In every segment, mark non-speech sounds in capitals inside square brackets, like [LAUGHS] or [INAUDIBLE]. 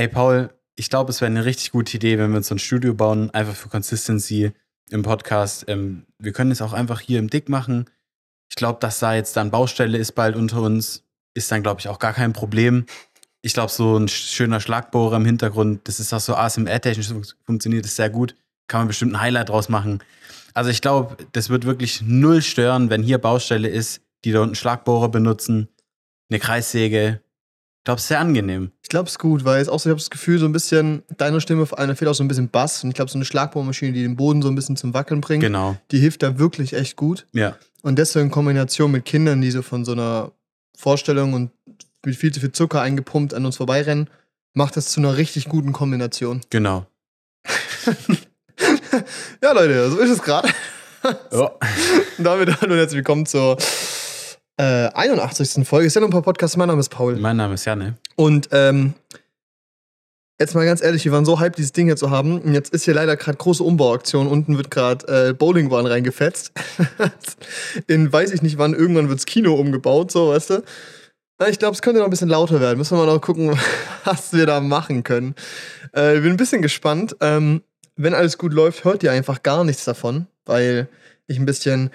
Ey, Paul, ich glaube, es wäre eine richtig gute Idee, wenn wir uns so ein Studio bauen, einfach für Consistency im Podcast. Ähm, wir können es auch einfach hier im Dick machen. Ich glaube, dass da jetzt dann Baustelle ist bald unter uns, ist dann, glaube ich, auch gar kein Problem. Ich glaube, so ein schöner Schlagbohrer im Hintergrund, das ist auch so ASMR-technisch funktioniert das sehr gut. Kann man bestimmt ein Highlight draus machen. Also ich glaube, das wird wirklich null stören, wenn hier Baustelle ist, die da unten Schlagbohrer benutzen, eine Kreissäge. Ich glaube, es ist sehr angenehm. Ich glaube, es ist gut, weil jetzt auch so, ich habe das Gefühl, so ein bisschen, deiner Stimme vor allem fehlt auch so ein bisschen Bass. Und ich glaube, so eine Schlagbohrmaschine, die den Boden so ein bisschen zum Wackeln bringt, Genau. die hilft da wirklich echt gut. Ja. Und deswegen in Kombination mit Kindern, die so von so einer Vorstellung und mit viel zu viel Zucker eingepumpt an uns vorbeirennen, macht das zu einer richtig guten Kombination. Genau. [LAUGHS] Ja, Leute, so ist es gerade. Ja. [LAUGHS] Und damit hallo und herzlich willkommen zur äh, 81. Folge. Ist ja noch ein paar Podcasts. Mein Name ist Paul. Mein Name ist Janne. Und ähm, jetzt mal ganz ehrlich, wir waren so hyped, dieses Ding hier zu haben. Und jetzt ist hier leider gerade große Umbauaktion. Unten wird gerade äh, Bowlingbahn reingefetzt. [LAUGHS] In weiß ich nicht wann, irgendwann wirds Kino umgebaut, so, weißt du. Na, Ich glaube, es könnte noch ein bisschen lauter werden. Müssen wir mal noch gucken, [LAUGHS] was wir da machen können. Äh, ich bin ein bisschen gespannt. Ähm, wenn alles gut läuft, hört ihr einfach gar nichts davon, weil ich ein bisschen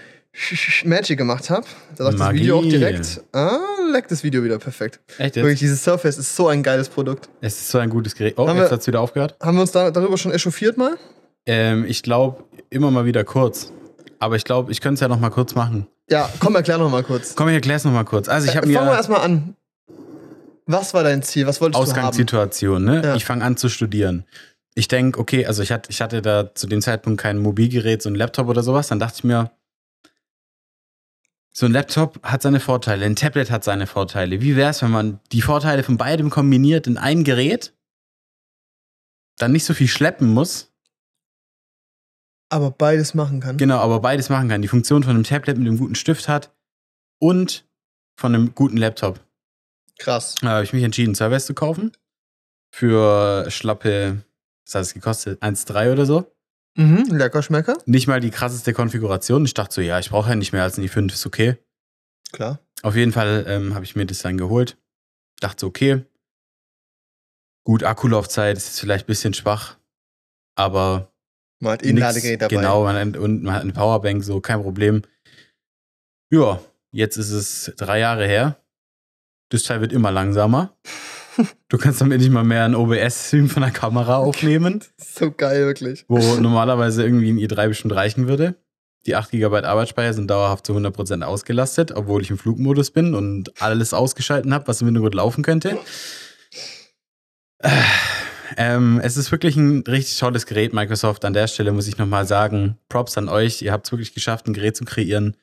Magic gemacht habe. Da sagt das. Video auch direkt. Ah, leckt das Video wieder perfekt. Echt Wirklich, jetzt? dieses Surface ist so ein geiles Produkt. Es ist so ein gutes Gerät. Oh, Haben jetzt wir- hat es wieder aufgehört. Haben wir uns da, darüber schon echauffiert mal? Ähm, ich glaube, immer mal wieder kurz. Aber ich glaube, ich könnte es ja noch mal kurz machen. Ja, komm, erklär noch mal kurz. Komm, ich erkläre es noch mal kurz. Also ich habe äh, fangen wir mir erstmal an. Was war dein Ziel? Was wolltest du haben? Ausgangssituation, ne? Ja. Ich fange an zu studieren. Ich denke, okay, also ich hatte, ich hatte da zu dem Zeitpunkt kein Mobilgerät, so ein Laptop oder sowas. Dann dachte ich mir, so ein Laptop hat seine Vorteile, ein Tablet hat seine Vorteile. Wie wäre es, wenn man die Vorteile von beidem kombiniert in ein Gerät? Dann nicht so viel schleppen muss. Aber beides machen kann. Genau, aber beides machen kann. Die Funktion von einem Tablet mit einem guten Stift hat und von einem guten Laptop. Krass. Da habe ich mich entschieden, Surface zu kaufen. Für schlappe, was hat es gekostet? 1,3 oder so. Mhm, lecker Schmecker. Nicht mal die krasseste Konfiguration. Ich dachte so, ja, ich brauche ja nicht mehr als ein i5, ist okay. Klar. Auf jeden Fall ähm, habe ich mir das dann geholt. Dachte so, okay. Gut, Akkulaufzeit ist vielleicht ein bisschen schwach, aber Man hat eh ein Ladegerät dabei. Genau, man hat, und man hat eine Powerbank, so kein Problem. Ja, jetzt ist es drei Jahre her. Das Teil wird immer langsamer. Du kannst damit nicht mal mehr ein OBS-Stream von der Kamera aufnehmen, So geil, wirklich. wo normalerweise irgendwie ein i3 bestimmt reichen würde. Die 8 GB Arbeitsspeicher sind dauerhaft zu 100% ausgelastet, obwohl ich im Flugmodus bin und alles ausgeschalten habe, was im Hintergrund laufen könnte. Äh, Ähm, es ist wirklich ein richtig tolles Gerät, Microsoft. An der Stelle muss ich nochmal sagen, Props an euch. Ihr habt es wirklich geschafft, ein Gerät zu kreieren,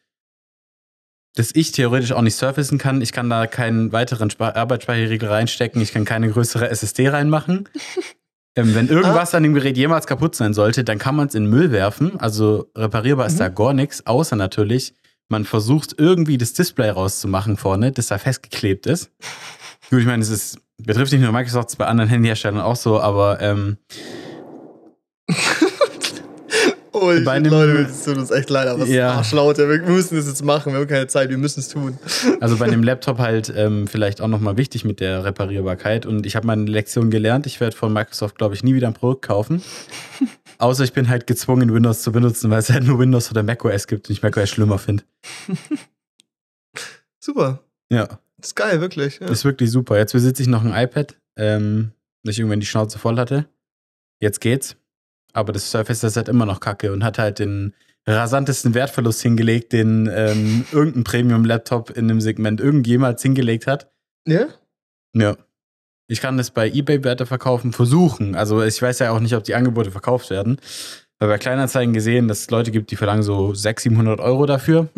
das ich theoretisch auch nicht surfacen kann. Ich kann da keinen weiteren Arbeitsspeicherriegel reinstecken. Ich kann keine größere SSD reinmachen. [LAUGHS] ähm, wenn irgendwas an dem Gerät jemals kaputt sein sollte, dann kann man es in den Müll werfen. Also reparierbar ist Mhm. da gar nichts, außer natürlich, man versucht irgendwie das Display rauszumachen vorne, das da festgeklebt ist. [LAUGHS] Gut, ich meine, es ist, betrifft nicht nur Microsoft, es ist bei anderen Handyherstellern auch so, aber ähm, Oh, ich, Bei einem- Leute, es tut uns echt leid, aber es ist Ja. Arschlaut. Wir müssen das jetzt machen. Wir haben keine Zeit. Wir müssen es tun. Also bei dem [LAUGHS] Laptop halt ähm, vielleicht auch nochmal wichtig mit der Reparierbarkeit. Und ich habe meine Lektion gelernt. Ich werde von Microsoft, glaube ich, nie wieder ein Produkt kaufen. [LAUGHS] Außer ich bin halt gezwungen, Windows zu benutzen, weil es halt nur Windows oder macOS gibt und ich macOS schlimmer finde. [LAUGHS] Super. Ja, Das ist geil, wirklich. Ja. ist wirklich super. Jetzt besitze ich noch ein iPad, ähm, das ich irgendwann die Schnauze voll hatte. Jetzt geht's. Aber das Surface ist halt immer noch kacke und hat halt den rasantesten Wertverlust hingelegt, den ähm, irgendein Premium-Laptop in dem Segment irgendjemals hingelegt hat. ja? Ja. Ich kann das bei eBay weiterverkaufen, versuchen. Also ich weiß ja auch nicht, ob die Angebote verkauft werden. Weil bei Kleinanzeigen gesehen, dass es Leute gibt, die verlangen so 600, 700 Euro dafür.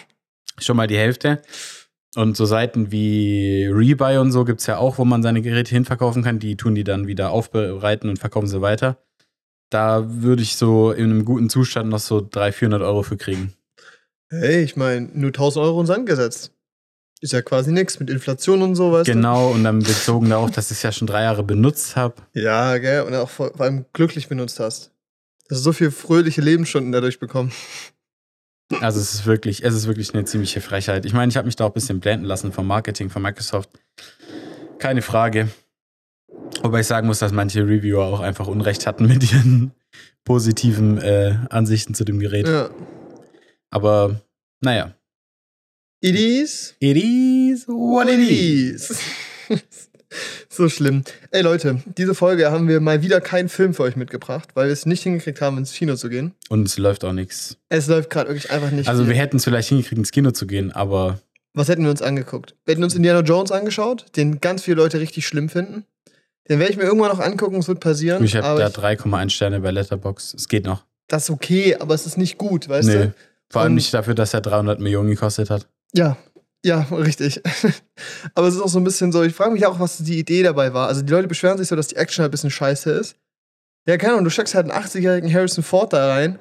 [LAUGHS] Schon mal die Hälfte. Und so Seiten wie Rebuy und so gibt es ja auch, wo man seine Geräte hinverkaufen kann. Die tun die dann wieder aufbereiten und verkaufen sie weiter. Da würde ich so in einem guten Zustand noch so 300, 400 Euro für kriegen. Hey, ich meine, nur 1000 Euro in den Sand gesetzt. Ist ja quasi nichts mit Inflation und so, weißt Genau, und dann bezogen darauf, dass ich es ja schon drei Jahre benutzt habe. du? Ja, gell? Und auch vor, vor allem glücklich benutzt hast. Dass du so viele fröhliche Lebensstunden dadurch bekommen. Also es ist wirklich, es ist wirklich eine ziemliche Frechheit. Ich meine, ich habe mich da auch ein bisschen blenden lassen vom Marketing von Microsoft. Keine Frage. Wobei ich sagen muss, dass manche Reviewer auch einfach Unrecht hatten mit ihren [LAUGHS] positiven äh, Ansichten zu dem Gerät. Ja. Aber naja. It is It is what it is. [LAUGHS] so schlimm. Ey Leute, diese Folge haben wir mal wieder keinen Film für euch mitgebracht, weil wir es nicht hingekriegt haben, ins Kino zu gehen. Und es läuft auch nichts. Es läuft gerade wirklich einfach nicht. Also viel. wir hätten es vielleicht hingekriegt, ins Kino zu gehen, aber Was hätten wir uns angeguckt? Wir hätten uns Indiana Jones angeschaut, den ganz viele Leute richtig schlimm finden. Den werde ich mir irgendwann noch angucken, es wird passieren. ich habe da ich, 3,1 Sterne bei Letterbox. Es geht noch. das ist okay, aber es ist nicht gut, weißt Nö. du? Vor allem Und- nicht dafür, dass er 300 Millionen gekostet hat. Ja, ja, richtig. [LAUGHS] aber es ist auch so ein bisschen so, ich frage mich auch, was die Idee dabei war. Also die Leute beschweren sich so, dass die Action halt ein bisschen scheiße ist. Ja, keine Ahnung, du steckst halt einen 80-jährigen Harrison Ford da rein.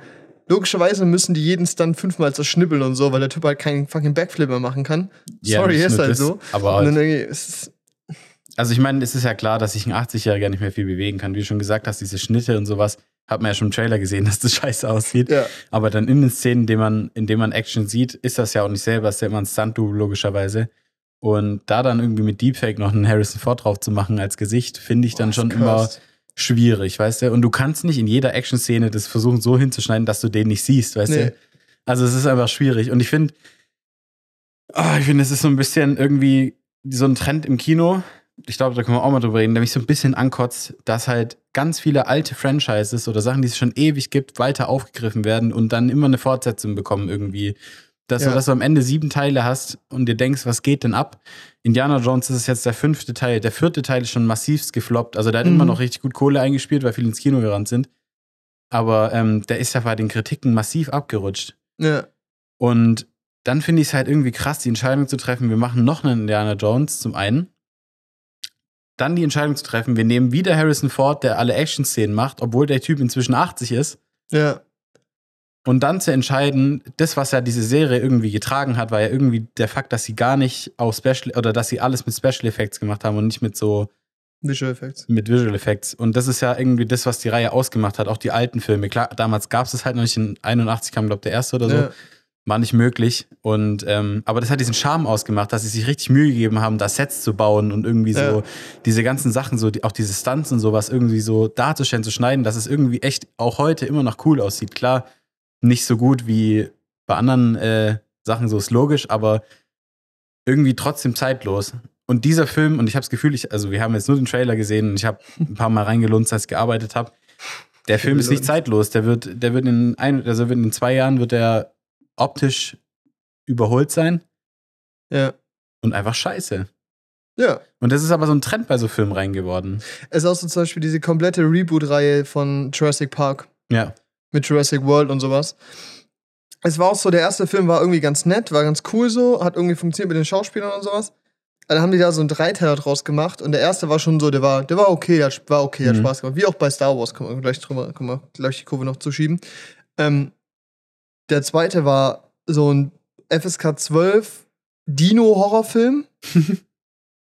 Logischerweise müssen die jeden Stunt fünfmal zerschnippeln und so, weil der Typ halt keinen fucking Backflip mehr machen kann. Sorry, nicht ist halt das, so. Aber Und dann halt, irgendwie, es ist, also ich meine, es ist ja klar, dass sich ein 80-Jähriger nicht mehr viel bewegen kann. Wie du schon gesagt hast, diese Schnitte und sowas, hat man ja schon im Trailer gesehen, [LAUGHS] dass das scheiße aussieht. ja. Aber dann in den Szenen, in denen man, in denen man Action sieht, ist das ja auch nicht selber, ist ja immer ein Stunt-Double logischerweise. Und da dann irgendwie mit Deepfake noch einen Harrison Ford drauf zu machen als Gesicht, finde ich dann Boah, schon ist immer schwierig, weißt du? Und du kannst nicht in jeder Action-Szene das versuchen so hinzuschneiden, dass du den nicht siehst, weißt Nee. du? Also es ist einfach schwierig. Und ich finde, ah, ich finde, es ist so ein bisschen irgendwie so ein Trend im Kino. Ich glaube, da können wir auch mal drüber reden, der mich so ein bisschen ankotzt, dass halt ganz viele alte Franchises oder Sachen, die es schon ewig gibt, weiter aufgegriffen werden und dann immer eine Fortsetzung bekommen irgendwie. Dass, Ja. du, dass du am Ende sieben Teile hast und dir denkst, was geht denn ab? Indiana Jones ist jetzt der fünfte Teil. Der vierte Teil ist schon massivst gefloppt. Also der hat Mhm. immer noch richtig gut Kohle eingespielt, weil viele ins Kino gerannt sind. Aber ähm, der ist ja bei den Kritiken massiv abgerutscht. Ja. Und dann finde ich es halt irgendwie krass, die Entscheidung zu treffen, wir machen noch einen Indiana Jones zum einen. Dann die Entscheidung zu treffen, wir nehmen wieder Harrison Ford, der alle Action-Szenen macht, obwohl der Typ inzwischen 80 ist. Ja. Und dann zu entscheiden, das, was ja diese Serie irgendwie getragen hat, war ja irgendwie der Fakt, dass sie gar nicht auf Special oder dass sie alles mit Special Effects gemacht haben und nicht mit so Visual Effects. mit Visual Effects. Und das ist ja irgendwie das, was die Reihe ausgemacht hat, auch die alten Filme. Klar, damals gab es es halt noch nicht. In 81 kam, glaube ich, der erste oder so. Ja. War nicht möglich. Und ähm, aber das hat diesen Charme ausgemacht, dass sie sich richtig Mühe gegeben haben, da Sets zu bauen und irgendwie so Ja. diese ganzen Sachen, so die, auch diese Stunts und sowas irgendwie so darzustellen, zu schneiden, dass es irgendwie echt auch heute immer noch cool aussieht. Klar, nicht so gut wie bei anderen äh, Sachen, so ist logisch, aber irgendwie trotzdem zeitlos. Und dieser Film, und ich habe das Gefühl, ich, also wir haben jetzt nur den Trailer gesehen und ich habe [LAUGHS] ein paar Mal reingelunzt, als ich gearbeitet habe. Der Film ist nicht zeitlos. Der wird, der wird in ein, also wird in zwei Jahren wird er optisch überholt sein Ja. und einfach scheiße. Ja. Und das ist aber so ein Trend bei so Filmen rein geworden. Es ist auch so zum Beispiel diese komplette Reboot-Reihe von Jurassic Park Ja. mit Jurassic World und sowas. Es war auch so, der erste Film war irgendwie ganz nett, war ganz cool so, hat irgendwie funktioniert mit den Schauspielern und sowas. Dann haben die da so einen Dreiteiler draus gemacht und der erste war schon so, der war, der war okay, der hat- war okay, hat Mhm. Spaß gemacht. Wie auch bei Star Wars, kann man gleich drüber, kann man gleich die Kurve noch zuschieben. Ähm, der zweite war so ein FSK 12 Dino-Horrorfilm. [LAUGHS]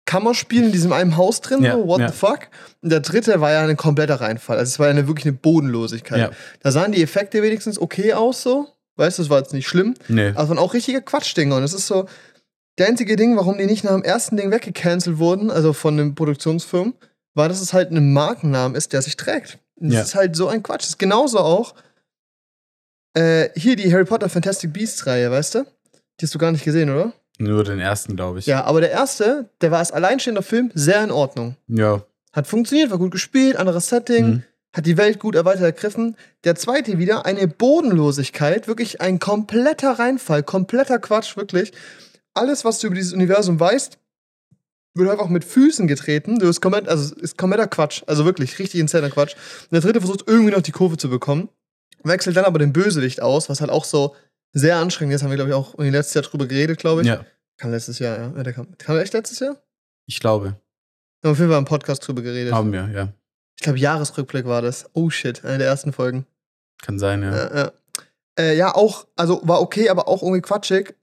Kammerspiel in diesem einen Haus drin, Ja, so, what ja. the fuck? Und der dritte war ja ein kompletter Reinfall. Also es war ja eine, wirklich eine Bodenlosigkeit. Ja. Da sahen die Effekte wenigstens okay aus, so. Weißt du, das war jetzt nicht schlimm. Nö. Aber es waren auch richtige Quatschdinger. Und es ist so, der einzige Ding, warum die nicht nach dem ersten Ding weggecancelt wurden, also von einem Produktionsfirmen, war, dass es halt ein Markennamen ist, der sich trägt. Und das ist halt so ein Quatsch. Das ist genauso auch äh, hier die Harry Potter Fantastic Beasts Reihe, weißt du? Die hast du gar nicht gesehen, oder? Nur den ersten, glaube ich. Ja, aber der erste, der war als alleinstehender Film sehr in Ordnung. Ja. Hat funktioniert, war gut gespielt, anderes Setting, Mhm. hat die Welt gut erweitert ergriffen. Der zweite wieder, eine Bodenlosigkeit, wirklich ein kompletter Reinfall, kompletter Quatsch, wirklich. Alles, was du über dieses Universum weißt, wird einfach mit Füßen getreten. Du ist komplett, also ist kompletter Quatsch. Also wirklich, richtig insaner Quatsch. Und der dritte versucht irgendwie noch die Kurve zu bekommen. Wechselt dann aber den Bösewicht aus, was halt auch so sehr anstrengend ist. Haben wir, glaube ich, auch irgendwie letztes Jahr drüber geredet, glaube ich. Ja. Kam letztes Jahr, ja. ja der kam, kam der echt letztes Jahr? Ich glaube. Wir haben auf jeden Fall im Podcast drüber geredet. Haben wir, ja. Ich glaube, Jahresrückblick war das. Oh shit, eine der ersten Folgen. Kann sein, ja. Ja, ja. Äh, ja, auch, also war okay, aber auch irgendwie quatschig.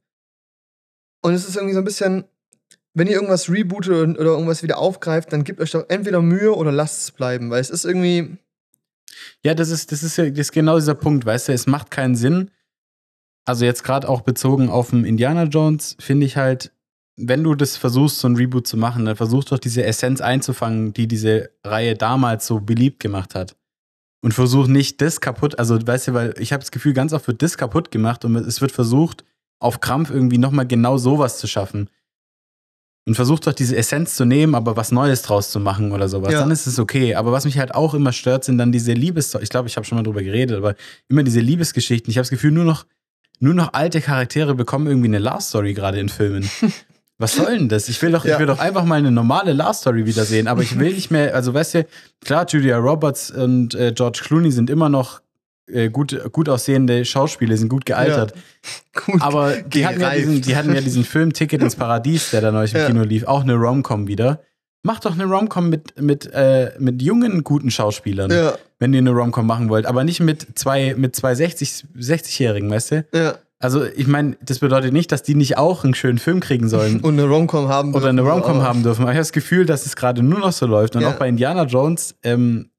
Und es ist irgendwie so ein bisschen, wenn ihr irgendwas rebootet oder irgendwas wieder aufgreift, dann gebt euch doch entweder Mühe oder lasst es bleiben, weil es ist irgendwie, Ja, das ist, das ist ja das ist genau dieser Punkt, weißt du, es macht keinen Sinn. Also jetzt gerade auch bezogen auf den Indiana Jones, finde ich halt, wenn du das versuchst, so ein Reboot zu machen, dann versuch doch diese Essenz einzufangen, die diese Reihe damals so beliebt gemacht hat. Und versuch nicht das kaputt, also weißt du, weil ich habe das Gefühl, ganz oft wird das kaputt gemacht und es wird versucht, auf Krampf irgendwie nochmal genau sowas zu schaffen. Und versuch doch diese Essenz zu nehmen, aber was Neues draus zu machen oder sowas. Ja. Dann ist es okay. Aber was mich halt auch immer stört, sind dann diese Liebes... Ich glaube, ich habe schon mal drüber geredet, aber immer diese Liebesgeschichten. Ich habe das Gefühl, nur noch, nur noch alte Charaktere bekommen irgendwie eine Love Story gerade in Filmen. [LAUGHS] Was soll denn das? Ich will doch, Ja. ich will doch einfach mal eine normale Love Story wiedersehen, aber ich will nicht mehr, also weißt du, klar, Julia Roberts und äh, George Clooney sind immer noch äh, gut, gut aussehende Schauspieler, sind gut gealtert. [LAUGHS] Gut. Aber die hatten, ja diesen, die hatten ja diesen Film Ticket ins Paradies, der da neulich im Ja. Kino lief, auch eine Rom-Com wieder. Mach doch eine Rom-Com mit, mit, äh, mit jungen, guten Schauspielern, Ja, wenn ihr eine Rom-Com machen wollt, aber nicht mit zwei, mit zwei 60, 60-Jährigen, weißt du? ja. Also, ich meine, das bedeutet nicht, dass die nicht auch einen schönen Film kriegen sollen [LAUGHS] Und eine Romcom haben oder eine dürfen, Rom-Com haben dürfen. Aber ich habe das Gefühl, dass es gerade nur noch so läuft. Und Ja. auch bei Indiana Jones, ähm,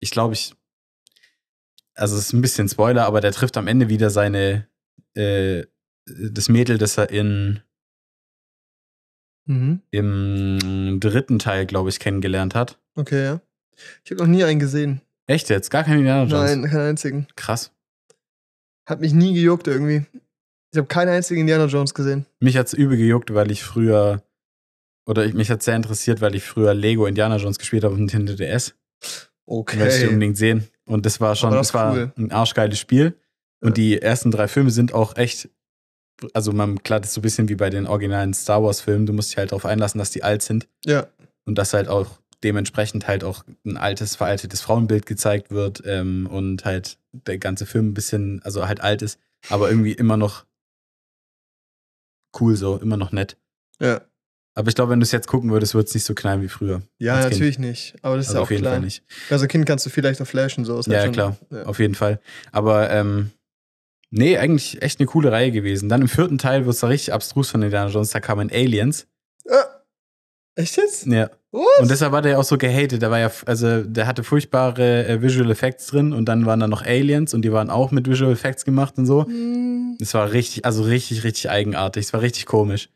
ich glaube, ich, also es ist ein bisschen Spoiler, aber der trifft am Ende wieder seine, äh, das Mädel, das er in, Mhm. im dritten Teil, glaube ich, kennengelernt hat. Okay, ja. Ich habe noch nie einen gesehen. Echt jetzt? Gar kein Indiana Jones? Nein, keinen einzigen. Krass. Hat mich nie gejuckt irgendwie. Ich habe keinen einzigen Indiana Jones gesehen. Mich hat's übel gejuckt, weil ich früher, oder ich, mich hat's sehr interessiert, weil ich früher Lego Indiana Jones gespielt habe auf Nintendo DS. Okay. Möchte ich unbedingt sehen. Und das war schon, das, das war cool. ein arschgeiles Spiel. Und Ja. die ersten drei Filme sind auch echt, also man, klar, das ist so ein bisschen wie bei den originalen Star Wars-Filmen. Du musst dich halt darauf einlassen, dass die alt sind. Ja. Und dass halt auch dementsprechend halt auch ein altes, veraltetes Frauenbild gezeigt wird ähm, und halt der ganze Film ein bisschen, also halt alt ist, aber irgendwie immer noch cool so, immer noch nett. Ja. Aber ich glaube, wenn du es jetzt gucken würdest, wird es nicht so knallen wie früher. Ja, als Kind. natürlich nicht. Aber das ist Also ja auch auf jeden klein. Fall nicht. Also Kind kannst du vielleicht noch flashen, so ist Ja, halt klar. Ja. Auf jeden Fall. Aber ähm, nee, eigentlich echt eine coole Reihe gewesen. Dann im vierten Teil wird es da richtig abstrus von Indiana Jones. Da kamen Aliens. Ah, echt jetzt? Ja. What? Und deshalb war der auch so gehatet. Der war ja, also der hatte furchtbare äh, Visual Effects drin und dann waren da noch Aliens und die waren auch mit Visual Effects gemacht und so. Hm, Es war richtig, also richtig, richtig eigenartig. Es war richtig komisch.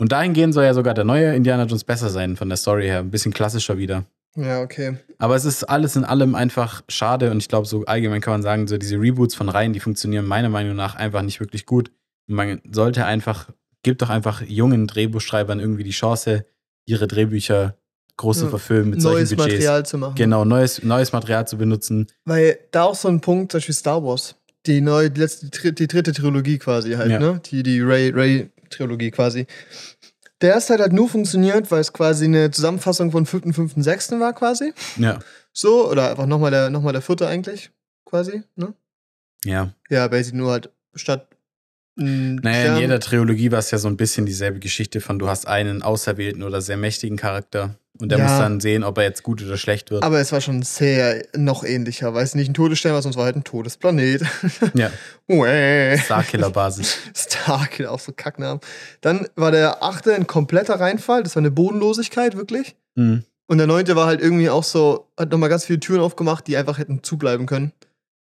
Und dahingehend soll ja sogar der neue Indiana Jones besser sein, von der Story her. Ein bisschen klassischer wieder. Ja, okay. Aber es ist alles in allem einfach schade und ich glaube, so allgemein kann man sagen, so diese Reboots von Reihen, die funktionieren meiner Meinung nach einfach nicht wirklich gut. Man sollte einfach, gibt doch einfach jungen Drehbuchschreibern irgendwie die Chance, ihre Drehbücher groß zu verfilmen mit Neues solchen Budgets. Material zu machen. Genau, neues, neues Material zu benutzen. Weil da auch so ein Punkt, zum Beispiel Star Wars. Die neue, die, letzte, die, dritte- Trilogie quasi halt, Ja. ne? Die, die Ray, Ray-Trilogie quasi. Der erste hat halt nur funktioniert, weil es quasi eine Zusammenfassung von 5., 5., 6. war quasi. Ja, So, oder einfach nochmal der, noch mal der vierte eigentlich, quasi, ne? ja. Ja, basically nur halt statt. Naja, in jeder Trilogie war es ja so ein bisschen dieselbe Geschichte von, du hast einen auserwählten oder sehr mächtigen Charakter und der Ja. muss dann sehen, ob er jetzt gut oder schlecht wird. Aber es war schon sehr noch ähnlicher. Weiß nicht, ein Todesstern war, sonst war halt ein Todesplanet. [LAUGHS] ja. Starkiller-Basis. [LAUGHS] Stark, auch so Kacknamen. Dann war der achte ein kompletter Reinfall. Das war eine Bodenlosigkeit, wirklich. Mhm. Und der neunte war halt irgendwie auch so, hat nochmal ganz viele Türen aufgemacht, die einfach hätten zubleiben können.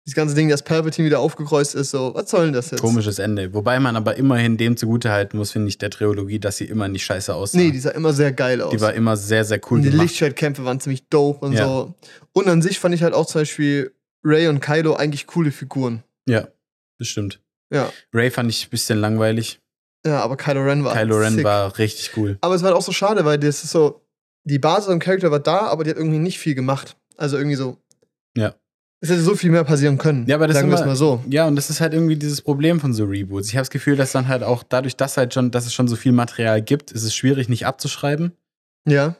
Das ganze Ding, dass Palpatine wieder aufgekreuzt ist, so, was soll denn das jetzt? Komisches Ende. Wobei man aber immerhin dem zugutehalten muss, finde ich, der Trilogie, dass sie immer nicht scheiße aussah. Nee, die sah immer sehr geil aus. Die war immer sehr, sehr cool und die gemacht. Lichtschwertkämpfe waren ziemlich dope und Ja. so. Und an sich fand ich halt auch zum Beispiel Ray und Kaido eigentlich coole Figuren. Ja, bestimmt. Ja. Ray fand ich ein bisschen langweilig. Ja, aber Kylo Ren war Kylo Ren sick. war richtig cool. Aber es war halt auch so schade, weil das ist so, die Basis am Charakter war da, aber die hat irgendwie nicht viel gemacht. Also irgendwie so. Ja. Es hätte so viel mehr passieren können. Ja, aber das sagen wir es mal so. Ja, und das ist halt irgendwie dieses Problem von so Reboots. Ich habe das Gefühl, dass dann halt auch dadurch, dass halt schon, dass es schon so viel Material gibt, ist es schwierig, nicht abzuschreiben. Ja.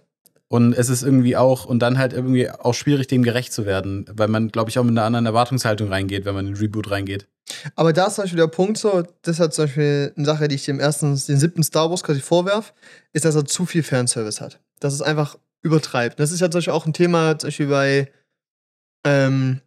Und es ist irgendwie auch, und dann halt irgendwie auch schwierig, dem gerecht zu werden, weil man, glaube ich, auch mit einer anderen Erwartungshaltung reingeht, wenn man in den Reboot reingeht. Aber da ist zum Beispiel der Punkt so, das hat zum Beispiel eine Sache, die ich dem ersten, den siebten Star Wars quasi vorwerf, ist, dass er zu viel Fanservice hat. Dass es einfach übertreibt. Das ist ja zum Beispiel auch ein Thema, zum Beispiel bei ähm,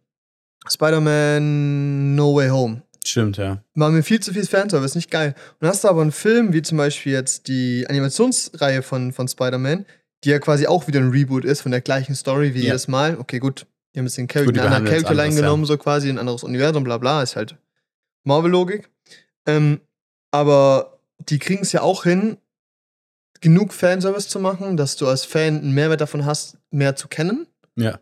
Spider-Man No Way Home. Stimmt, ja. War mir viel zu viel Fanservice, nicht geil. Und dann hast du aber einen Film, wie zum Beispiel jetzt die Animationsreihe von, von Spider-Man, die ja quasi auch wieder ein Reboot ist von der gleichen Story wie Ja. jedes Mal. Okay, gut, die haben jetzt den Charakter, eine andere Charakterline anders, ja. genommen, so quasi, ein anderes Universum, bla bla, ist halt Marvel-Logik. Ähm, aber die kriegen es ja auch hin, genug Fanservice zu machen, dass du als Fan einen Mehrwert davon hast, mehr zu kennen. Ja.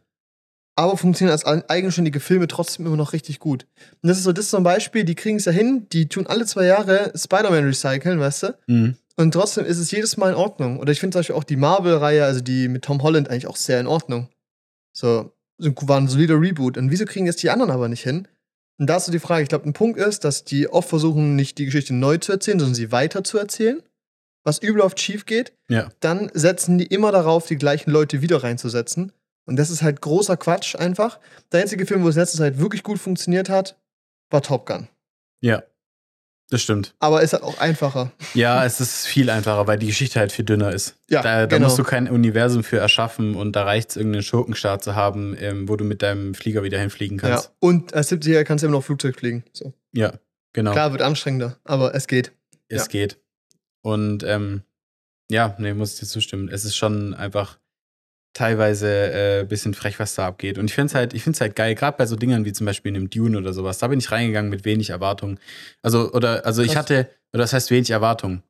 Aber funktionieren als eigenständige Filme trotzdem immer noch richtig gut. Und das ist so, das ist so ein Beispiel, die kriegen es ja hin, die tun alle zwei Jahre Spider-Man recyceln, weißt du? Mhm. Und trotzdem ist es jedes Mal in Ordnung. Oder ich finde zum Beispiel auch die Marvel-Reihe, also die mit Tom Holland, eigentlich auch sehr in Ordnung. So, so war ein solider Reboot. Und wieso kriegen jetzt die anderen aber nicht hin? Und da ist so die Frage, ich glaube, ein Punkt ist, dass die oft versuchen, nicht die Geschichte neu zu erzählen, sondern sie weiter zu erzählen. Was übel oft schief geht. Ja. Dann setzen die immer darauf, die gleichen Leute wieder reinzusetzen. Und das ist halt großer Quatsch einfach. Der einzige Film, wo es letzte Zeit wirklich gut funktioniert hat, war Top Gun. Ja. Das stimmt. Aber ist halt auch einfacher. Ja, es ist viel einfacher, weil die Geschichte halt viel dünner ist. Ja, da, da genau. musst du kein Universum für erschaffen und da reicht es, irgendeinen Schurkenstart zu haben, ähm, wo du mit deinem Flieger wieder hinfliegen Ja. kannst. Und als 70er kannst du immer noch Flugzeug fliegen. So. Ja, genau. Klar, wird anstrengender, aber es geht. es ja. geht. Und ähm, ja, nee, muss ich dir zustimmen. Es ist schon einfach teilweise ein äh, bisschen frech, was da abgeht. Und ich finde es halt, ich find's halt geil, gerade bei so Dingern wie zum Beispiel in einem Dune oder sowas. Da bin ich reingegangen mit wenig Erwartungen. Also, oder, also ich hatte, oder das heißt wenig Erwartungen.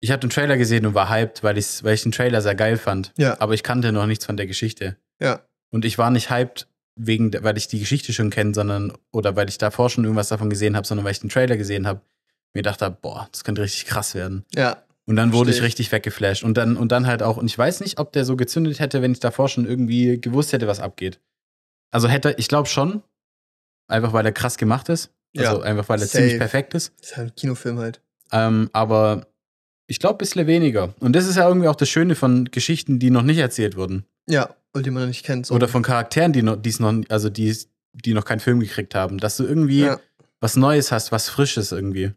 Ich habe den Trailer gesehen und war hyped, weil, ich's, weil ich den Trailer sehr geil fand. Ja. Aber ich kannte noch nichts von der Geschichte. Ja. Und ich war nicht hyped, wegen, weil ich die Geschichte schon kenne, sondern, oder weil ich davor schon irgendwas davon gesehen habe, sondern weil ich den Trailer gesehen habe. Mir dachte, boah, das könnte richtig krass werden. Ja. Und dann wurde ich Versteh ich. richtig weggeflasht. Und dann, und dann halt auch, und ich weiß nicht, ob der so gezündet hätte, wenn ich davor schon irgendwie gewusst hätte, was abgeht. Also hätte, ich glaube schon, einfach weil er krass gemacht ist. Also Ja, einfach weil er safe. ziemlich perfekt ist. Das ist halt ein Kinofilm halt. Ähm, aber ich glaube, ein bisschen weniger. Und das ist ja irgendwie auch das Schöne von Geschichten, die noch nicht erzählt wurden. Ja, und die man noch nicht kennt. So. Oder von Charakteren, die noch, die's noch, also die, die noch keinen Film gekriegt haben. Dass du irgendwie Ja. was Neues hast, was Frisches irgendwie.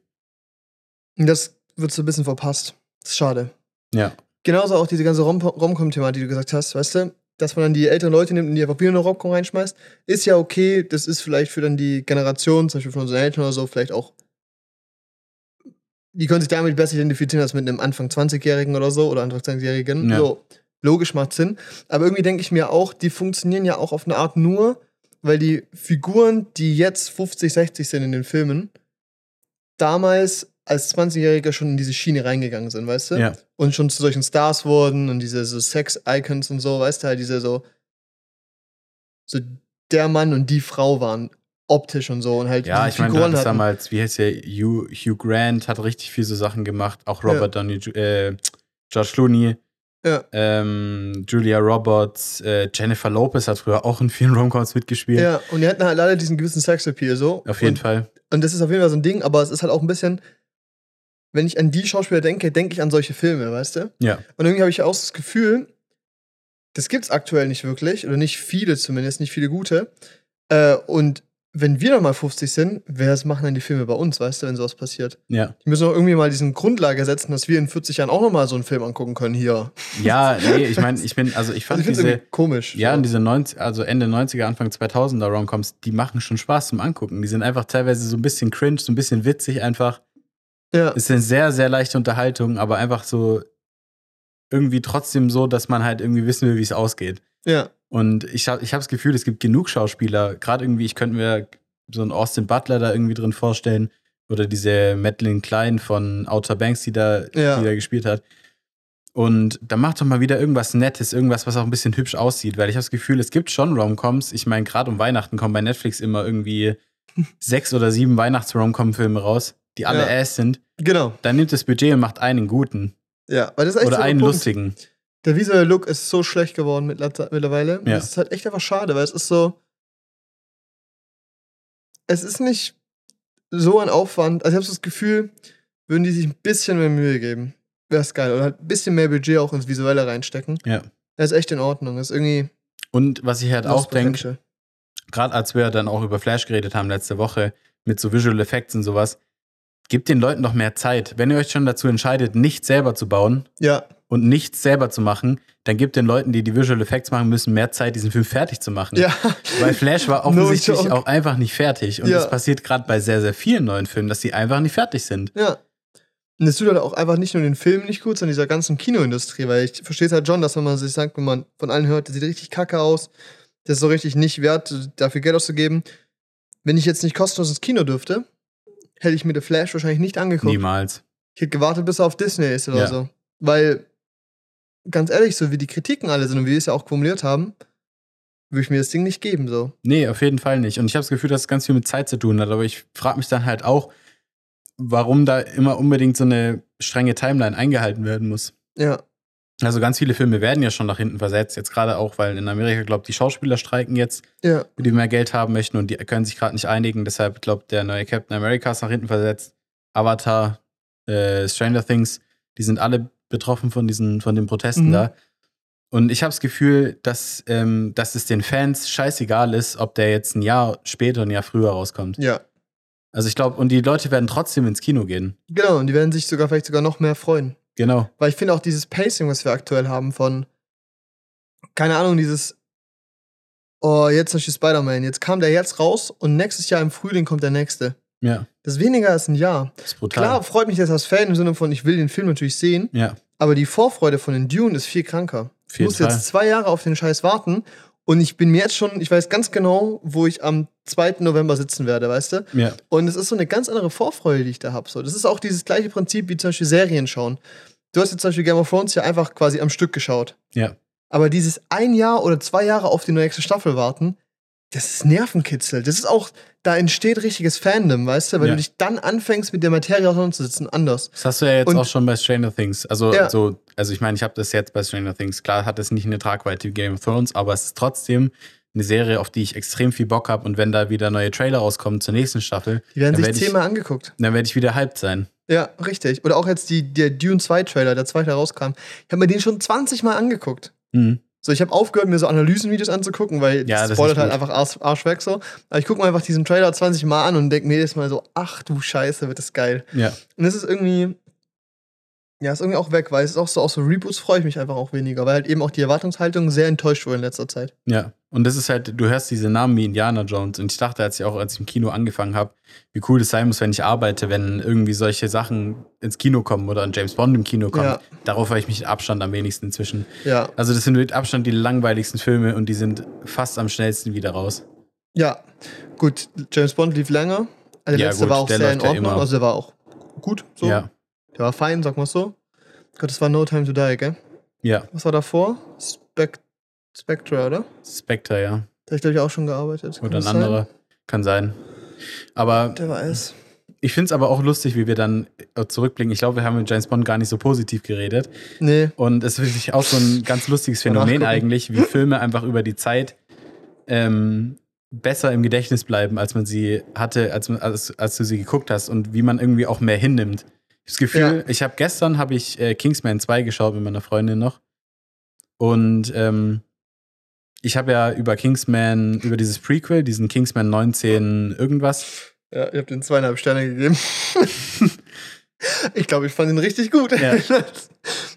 Und das wird so ein bisschen verpasst. Das ist schade. Ja. Genauso auch diese ganze Rom- Rom-Com-Thema, die du gesagt hast, weißt du? Dass man dann die älteren Leute nimmt und die einfach wieder eine Rom-Com reinschmeißt, ist ja okay. Das ist vielleicht für dann die Generation, zum Beispiel von unseren Eltern oder so, vielleicht auch. Die können sich damit besser identifizieren als mit einem Anfang 20-Jährigen oder so oder Anfang 20-Jährigen. Ja. So, logisch macht Sinn. Aber irgendwie denke ich mir auch, die funktionieren ja auch auf eine Art nur, weil die Figuren, die jetzt 50, 60 sind in den Filmen, damals als 20-Jähriger schon in diese Schiene reingegangen sind, weißt du? Ja. Und schon zu solchen Stars wurden und diese so Sex-Icons und so, weißt du, halt diese so, so der Mann und die Frau waren optisch und so und halt Ja, ich meine, du hattest damals, wie heißt der, Hugh, Hugh Grant hat richtig viel so Sachen gemacht, auch Robert Downey, äh, George Clooney, Ja. ähm, Julia Roberts, äh, Jennifer Lopez hat früher auch in vielen Romcoms mitgespielt. Ja, und die hatten halt alle diesen gewissen Sexappeal so. Auf jeden und, Fall. Und das ist auf jeden Fall so ein Ding, aber es ist halt auch ein bisschen, wenn ich an die Schauspieler denke, denke ich an solche Filme, weißt du? Ja. Und irgendwie habe ich auch das Gefühl, das gibt's aktuell nicht wirklich, oder nicht viele zumindest, nicht viele gute. Äh, und wenn wir dann mal 50 sind, wer machen dann die Filme bei uns, weißt du, wenn sowas passiert? Ja. Die müssen doch irgendwie mal diesen Grundlage setzen, dass wir in 40 Jahren auch noch mal so einen Film angucken können hier. Ja, [LAUGHS] nee, ich meine, ich bin, also ich Also fand ich finde es diese, komisch. ja, und diese 90, also Ende 90er, Anfang 2000er Romcoms, die machen schon Spaß zum Angucken. Die sind einfach teilweise so ein bisschen cringe, so ein bisschen witzig einfach. Ja. Es sind sehr, sehr leichte Unterhaltung, aber einfach so irgendwie trotzdem so, dass man halt irgendwie wissen will, wie es ausgeht. ja, Und ich habe ich hab das Gefühl, es gibt genug Schauspieler, gerade irgendwie, ich könnte mir so einen Austin Butler da irgendwie drin vorstellen oder diese Madeline Klein von Outer Banks, die da, Ja. die da gespielt hat. Und da macht doch mal wieder irgendwas Nettes, irgendwas, was auch ein bisschen hübsch aussieht, weil ich habe das Gefühl, es gibt schon Romcoms. Ich meine, gerade um Weihnachten kommen bei Netflix immer irgendwie [LAUGHS] sechs oder sieben Weihnachts-Romcom-Filme raus, die alle Ja. Ass sind. genau. Dann nimmt das Budget und macht einen guten Ja, weil das ist echt oder so einen Punkt. lustigen. Der visuelle Look ist so schlecht geworden mittler- mittlerweile. Ja. Das ist halt echt einfach schade, weil es ist so. Es ist nicht so ein Aufwand. Also ich habe so das Gefühl, würden die sich ein bisschen mehr Mühe geben, wäre es geil. Oder halt ein bisschen mehr Budget auch ins Visuelle reinstecken. Ja. Das ist echt in Ordnung. Das ist irgendwie. Und was ich halt auch denke, gerade als wir dann auch über Flash geredet haben letzte Woche mit so Visual Effects und sowas, gebt den Leuten noch mehr Zeit. Wenn ihr euch schon dazu entscheidet, nichts selber zu bauen Ja, und nichts selber zu machen, dann gebt den Leuten, die die Visual Effects machen müssen, mehr Zeit, diesen Film fertig zu machen. ja. Weil Flash war [LAUGHS] No offensichtlich joke. auch einfach nicht fertig. Und Ja. das passiert gerade bei sehr, sehr vielen neuen Filmen, dass sie einfach nicht fertig sind. Ja. Und es tut halt auch einfach nicht nur den Film nicht gut, sondern dieser ganzen Kinoindustrie, weil ich verstehe es halt schon, dass wenn man sich sagt, wenn man von allen hört, der sieht richtig kacke aus, der ist so richtig nicht wert, dafür Geld auszugeben. Wenn ich jetzt nicht kostenlos ins Kino dürfte, hätte ich mir The Flash wahrscheinlich nicht angeguckt. Niemals. Ich hätte gewartet, bis er auf Disney ist oder Ja. so. Weil, ganz ehrlich, so wie die Kritiken alle sind und wie wir es ja auch formuliert haben, würde ich mir das Ding nicht geben, so. Nee, auf jeden Fall nicht. Und ich habe das Gefühl, dass es ganz viel mit Zeit zu tun hat. Aber ich frage mich dann halt auch, warum da immer unbedingt so eine strenge Timeline eingehalten werden muss. Ja. Also ganz viele Filme werden ja schon nach hinten versetzt. Jetzt gerade auch, weil in Amerika, glaube die Schauspieler streiken jetzt, Ja. die mehr Geld haben möchten und die können sich gerade nicht einigen. Deshalb, glaube der neue Captain America ist nach hinten versetzt. Avatar, äh, Stranger Things, die sind alle betroffen von diesen, von den Protesten Mhm. da. Und ich habe das Gefühl, dass, ähm, dass es den Fans scheißegal ist, ob der jetzt ein Jahr später, ein Jahr früher rauskommt. Ja. Also ich glaube, und die Leute werden trotzdem ins Kino gehen. Genau, und die werden sich sogar vielleicht sogar noch mehr freuen. Genau. Weil ich finde auch dieses Pacing, was wir aktuell haben von, keine Ahnung, dieses, oh, jetzt zum Beispiel Spider-Man, jetzt kam der jetzt raus und nächstes Jahr im Frühling kommt der nächste. Ja, Das ist weniger als ein Jahr. das ist brutal. Klar, freut mich das als Fan im Sinne von, ich will den Film natürlich sehen, Ja, aber die Vorfreude von den Dune ist viel kranker. auf Ich muss Fall. jetzt zwei Jahre auf den Scheiß warten und ich bin mir jetzt schon, ich weiß ganz genau, wo ich am 2. November sitzen werde, weißt du? Ja, Und es ist so eine ganz andere Vorfreude, die ich da habe. So. Das ist auch dieses gleiche Prinzip wie zum Beispiel Serien schauen. Du hast jetzt zum Beispiel Game of Thrones ja einfach quasi am Stück geschaut. ja. Aber dieses ein Jahr oder zwei Jahre auf die nächste Staffel warten, das ist Nervenkitzel. Das ist auch, da entsteht richtiges Fandom, weißt du, weil Ja. du dich dann anfängst, mit der Materie auseinanderzusetzen, anders. Das hast du ja jetzt Und- auch schon bei Stranger Things. Also, Ja. so, also ich meine, ich habe das jetzt bei Stranger Things. Klar hat es nicht eine Tragweite wie Game of Thrones, aber es ist trotzdem eine Serie, auf die ich extrem viel Bock habe. Und wenn da wieder neue Trailer rauskommen zur nächsten Staffel, Die werden dann sich werde ich, zehnmal angeguckt. dann werd ich wieder hyped sein. Ja, richtig. Oder auch jetzt die, der Dune 2 Trailer, der zweite rauskam. Ich habe mir den schon 20 Mal angeguckt. Mhm. So, ich habe aufgehört, mir so Analysenvideos anzugucken, weil Ja, das das spoilert halt einfach Arsch, Arsch weg so. Aber ich gucke mir einfach diesen Trailer 20 Mal an und denke mir jedes Mal so, ach du Scheiße, wird das geil. Ja, Und es ist irgendwie, ja, ist irgendwie auch weg, weil es ist auch so, auf so Reboots freue ich mich einfach auch weniger, weil halt eben auch die Erwartungshaltung sehr enttäuscht wurde in letzter Zeit. ja. Und das ist halt, du hörst diese Namen wie Indiana Jones. Und ich dachte, als ich auch als ich im Kino angefangen habe, wie cool das sein muss, wenn ich arbeite, wenn irgendwie solche Sachen ins Kino kommen oder ein James Bond im Kino kommt. Ja. Darauf habe ich mich mit Abstand am wenigsten inzwischen. Ja, Also, das sind mit Abstand die langweiligsten Filme und die sind fast am schnellsten wieder raus. ja. Gut, James Bond lief länger. Also der Ja, letzte gut, war auch sehr in ja Ordnung, immer. also der war auch gut. So. Ja, Der war fein, sag mal so. Gott, das war No Time to Die, gell? ja. Was war davor? Spec Spectre, oder? Spectre, ja. Da habe ich, glaube ich, auch schon gearbeitet. Kann Oder ein sein? anderer. Kann sein. Aber Der war es. ich finde es aber auch lustig, wie wir dann äh, zurückblicken. Ich glaube, wir haben mit James Bond gar nicht so positiv geredet. Nee, Und es ist wirklich auch so ein ganz lustiges Phänomen eigentlich, wie Filme einfach über die Zeit ähm, besser im Gedächtnis bleiben, als man sie hatte, als, man- als, als du sie geguckt hast und wie man irgendwie auch mehr hinnimmt. Ich habe das Gefühl, ich habe gestern habe ich äh, Kingsman 2 geschaut mit meiner Freundin noch. Und ähm, ich habe ja über Kingsman, über dieses Prequel, diesen Kingsman 19 irgendwas, ja, ich habe den zweieinhalb Sterne gegeben. [LAUGHS] ich glaube, ich fand ihn richtig gut. Ja. [LAUGHS]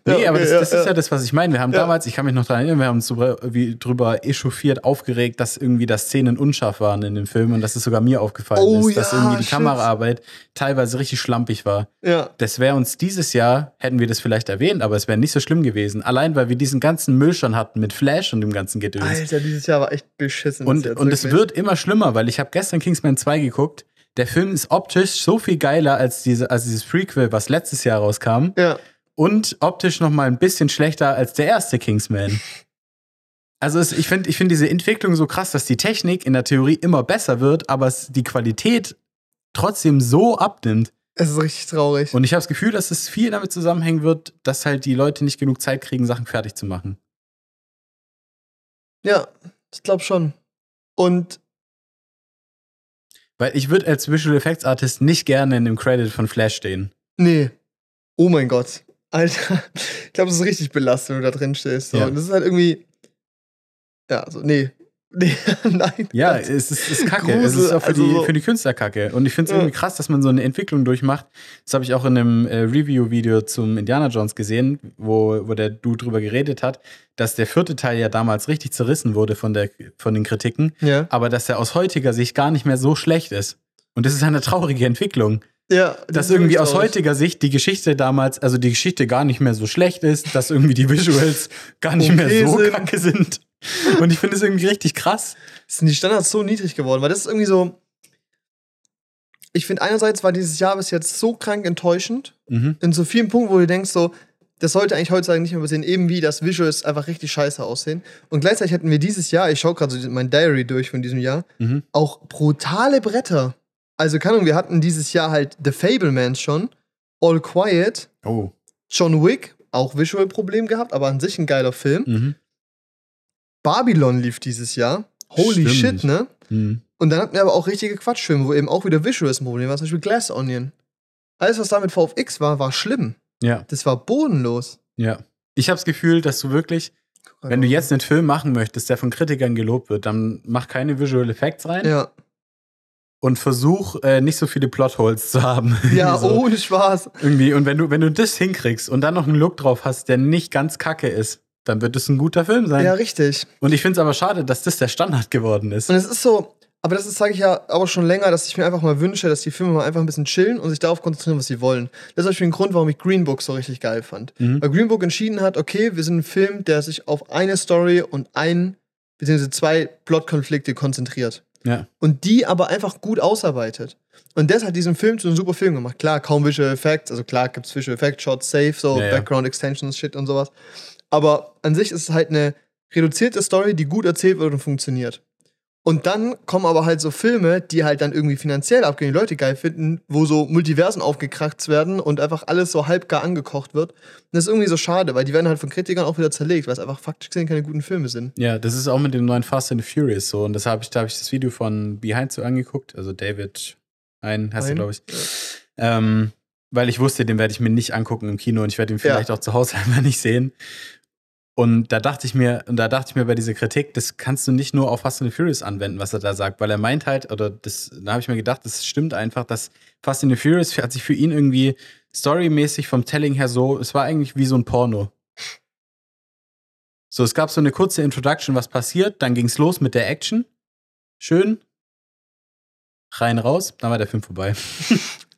Nee, aber das, das ist ja das, was ich meine. Wir haben Ja. damals, ich kann mich noch daran erinnern, wir haben uns drüber, wie, drüber echauffiert, aufgeregt, dass irgendwie das Szenen unscharf waren in dem Film und dass es sogar mir aufgefallen Oh ist, dass ja, irgendwie die shit. Kameraarbeit teilweise richtig schlampig war. ja. Das wäre uns dieses Jahr, hätten wir das vielleicht erwähnt, aber es wäre nicht so schlimm gewesen. Allein, weil wir diesen ganzen Müll schon hatten mit Flash und dem ganzen Gedöns. Alter, dieses Jahr war echt beschissen. Und, und es wird immer schlimmer, weil ich habe gestern Kingsman 2 geguckt. Der Film ist optisch so viel geiler als, diese, als dieses Prequel, was letztes Jahr rauskam Ja, und optisch noch mal ein bisschen schlechter als der erste Kingsman. Also es, ich finde ich find diese Entwicklung so krass, dass die Technik in der Theorie immer besser wird, aber es, die Qualität trotzdem so abnimmt. es ist richtig traurig. Und ich habe das Gefühl, dass es viel damit zusammenhängen wird, dass halt die Leute nicht genug Zeit kriegen, Sachen fertig zu machen. ja, ich glaube schon. Und Weil ich würde als Visual Effects Artist nicht gerne in dem Credit von Flash stehen. nee. Oh mein Gott. Alter, ich glaube, das ist richtig belastend, wenn du da drin stehst. So. Ja. Und das ist halt irgendwie. Ja, so, nee. [LAUGHS] Nein. Ja, es ist, ist kacke. Grusel, es ist auch für, also die, so- für die Künstler kacke. Und ich finde es Ja. irgendwie krass, dass man so eine Entwicklung durchmacht. Das habe ich auch in einem äh, Review-Video zum Indiana Jones gesehen, wo, wo der Dude drüber geredet hat, dass der vierte Teil ja damals richtig zerrissen wurde von, der, von den Kritiken, ja. aber dass er aus heutiger Sicht gar nicht mehr so schlecht ist. Und das ist eine traurige Entwicklung. Ja, das Dass irgendwie aus heutiger Sicht die Geschichte damals, also die Geschichte gar nicht mehr so schlecht ist, dass irgendwie die Visuals gar nicht mehr Okay so sind. kacke sind. [LAUGHS] Und ich finde es irgendwie richtig krass. sind die Standards so niedrig geworden, weil das ist irgendwie so. ich finde einerseits war dieses Jahr bis jetzt so krank enttäuschend, Mhm. in so vielen Punkten, wo du denkst so, das sollte eigentlich heutzutage nicht mehr passieren, eben wie das Visuals einfach richtig scheiße aussehen. Und gleichzeitig hatten wir dieses Jahr, ich schaue gerade so mein Diary durch von diesem Jahr, Mhm. auch brutale Bretter. Also, keine Ahnung, wir hatten dieses Jahr halt The Fablemans schon, All Quiet, Oh. John Wick, auch Visual-Problem gehabt, aber an sich ein geiler Film. Mhm. Babylon lief dieses Jahr. Holy Stimmt. shit, ne? Mhm. Und dann hatten wir aber auch richtige Quatschfilme, wo eben auch wieder Visuals ein Problem war, zum Beispiel Glass Onion. Alles, was da mit VFX war, war schlimm. Ja, Das war bodenlos. ja. Ich habe das Gefühl, dass du wirklich, wenn du jetzt einen Film machen möchtest, der von Kritikern gelobt wird, dann mach keine Visual Effects rein Ja, und versuch äh, nicht so viele Plotholes zu haben. [LAUGHS] ja so. ohne Spaß. Irgendwie. Und wenn du, wenn du das hinkriegst und dann noch einen Look drauf hast, der nicht ganz kacke ist, dann wird es ein guter Film sein. Ja, richtig. Und ich finde es aber schade, dass das der Standard geworden ist. Und es ist so, aber das sage ich ja aber schon länger, dass ich mir einfach mal wünsche, dass die Filme mal einfach ein bisschen chillen und sich darauf konzentrieren, was sie wollen. Das ist zum Beispiel ein Grund, warum ich Green Book so richtig geil fand. Mhm. Weil Green Book entschieden hat, okay, wir sind ein Film, der sich auf eine Story und ein, beziehungsweise zwei Plotkonflikte konzentriert. Ja. Und die aber einfach gut ausarbeitet. Und das hat diesen Film zu einem super Film gemacht. Klar, kaum Visual Effects, also klar gibt's Visual Effects, Shots safe, so Ja, ja. Background Extensions, Shit und sowas. Aber an sich ist es halt eine reduzierte Story, die gut erzählt wird und funktioniert. Und dann kommen aber halt so Filme, die halt dann irgendwie finanziell abgehen, die Leute geil finden, wo so Multiversen aufgekratzt werden und einfach alles so halbgar angekocht wird. Und das ist irgendwie so schade, weil die werden halt von Kritikern auch wieder zerlegt, weil es einfach faktisch gesehen keine guten Filme sind. Ja, das ist auch mit dem neuen Fast and the Furious so. Und das habe ich, da habe ich das Video von Behind so angeguckt. Also David ein, heißt er, glaube ich. Ähm, weil ich wusste, den werde ich mir nicht angucken im Kino und ich werde ihn vielleicht auch zu Hause [LAUGHS] einfach nicht sehen. Und da dachte ich mir, und da dachte ich mir bei dieser Kritik, das kannst du nicht nur auf Fast and the Furious anwenden, was er da sagt, weil er meint halt, oder das, da habe ich mir gedacht, das stimmt einfach, dass Fast and the Furious hat sich für ihn irgendwie storymäßig vom Telling her so, es war eigentlich wie so ein Porno. So, es gab so eine kurze Introduction, was passiert, dann ging's los mit der Action. Schön. Rein raus, dann war der Film vorbei. [LAUGHS]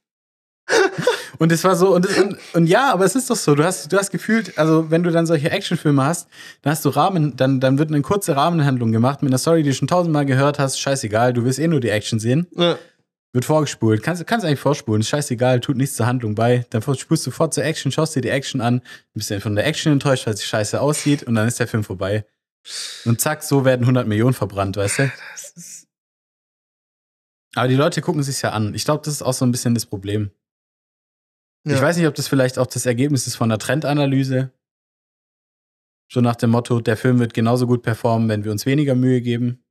und es war so, und, und, und ja, aber es ist doch so, du hast, du hast gefühlt, also wenn du dann solche Actionfilme hast, dann hast du Rahmen, dann, dann wird eine kurze Rahmenhandlung gemacht mit einer Story, die du schon tausendmal gehört hast, scheißegal, du willst eh nur die Action sehen, Ja. wird vorgespult, kannst, kannst eigentlich vorspulen, ist scheißegal, tut nichts zur Handlung bei, dann spulst du fort zur Action, schaust dir die Action an, bist dann von der Action enttäuscht, weil sie scheiße aussieht und dann ist der Film vorbei. Und zack, so werden 100 Millionen verbrannt, weißt du? Das ist, Aber die Leute gucken sich's ja an. Ich glaube, das ist auch so ein bisschen das Problem. Ja. Ich weiß nicht, ob das vielleicht auch das Ergebnis ist von der Trendanalyse. So nach dem Motto, der Film wird genauso gut performen, wenn wir uns weniger Mühe geben.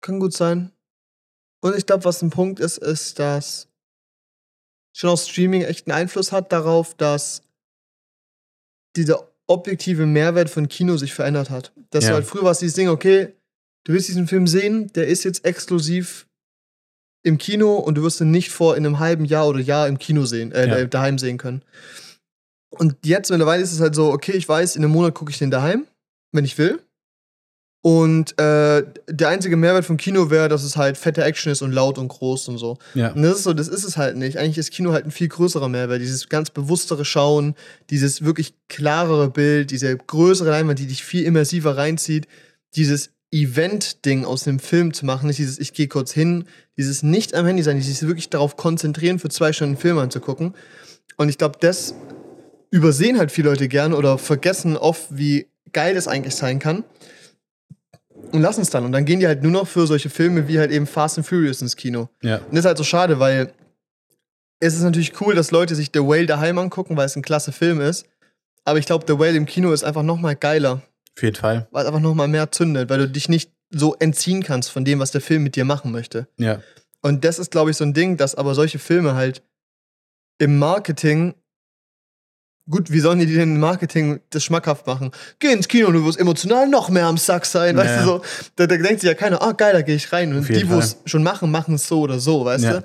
Kann gut sein. Und ich glaube, was ein Punkt ist, ist, dass schon auch Streaming echt einen Einfluss hat darauf, dass dieser objektive Mehrwert von Kino sich verändert hat. Dass Ja. halt früher warst dieses Ding, okay, du willst diesen Film sehen, der ist jetzt exklusiv im Kino und du wirst ihn nicht vor in einem halben Jahr oder Jahr im Kino sehen, äh, Ja. daheim sehen können. Und jetzt mittlerweile ist es halt so, okay, ich weiß, in einem Monat gucke ich den daheim, wenn ich will. Und äh, der einzige Mehrwert vom Kino wäre, dass es halt fette Action ist und laut und groß und so. Ja. Und das ist so, das ist es halt nicht. Eigentlich ist Kino halt ein viel größerer Mehrwert. Dieses ganz bewusstere Schauen, dieses wirklich klarere Bild, diese größere Leinwand, die dich viel immersiver reinzieht, dieses Event-Ding aus dem Film zu machen, nicht dieses ich gehe kurz hin, dieses nicht am Handy sein, dieses wirklich darauf konzentrieren, für zwei Stunden Film anzugucken. Und ich glaube, das übersehen halt viele Leute gern oder vergessen oft, wie geil das eigentlich sein kann. Und lassen es dann. Und dann gehen die halt nur noch für solche Filme wie halt eben Fast and Furious ins Kino. Ja. Und das ist halt so schade, weil es ist natürlich cool, dass Leute sich The Whale daheim angucken, weil es ein klasse Film ist. Aber ich glaube, The Whale im Kino ist einfach noch mal geiler, Auf jeden Fall. weil es einfach noch mal mehr zündet, weil du dich nicht so entziehen kannst von dem, was der Film mit dir machen möchte. Ja. Und das ist, glaube ich, so ein Ding, dass aber solche Filme halt im Marketing. Gut, wie sollen die denn im Marketing das schmackhaft machen? Geh ins Kino und du wirst emotional noch mehr am Sack sein, weißt Ja. du so. Da, da denkt sich ja keiner, ah geil, da gehe ich rein. Und die, wo es schon machen, machen es so oder so, weißt Ja. du.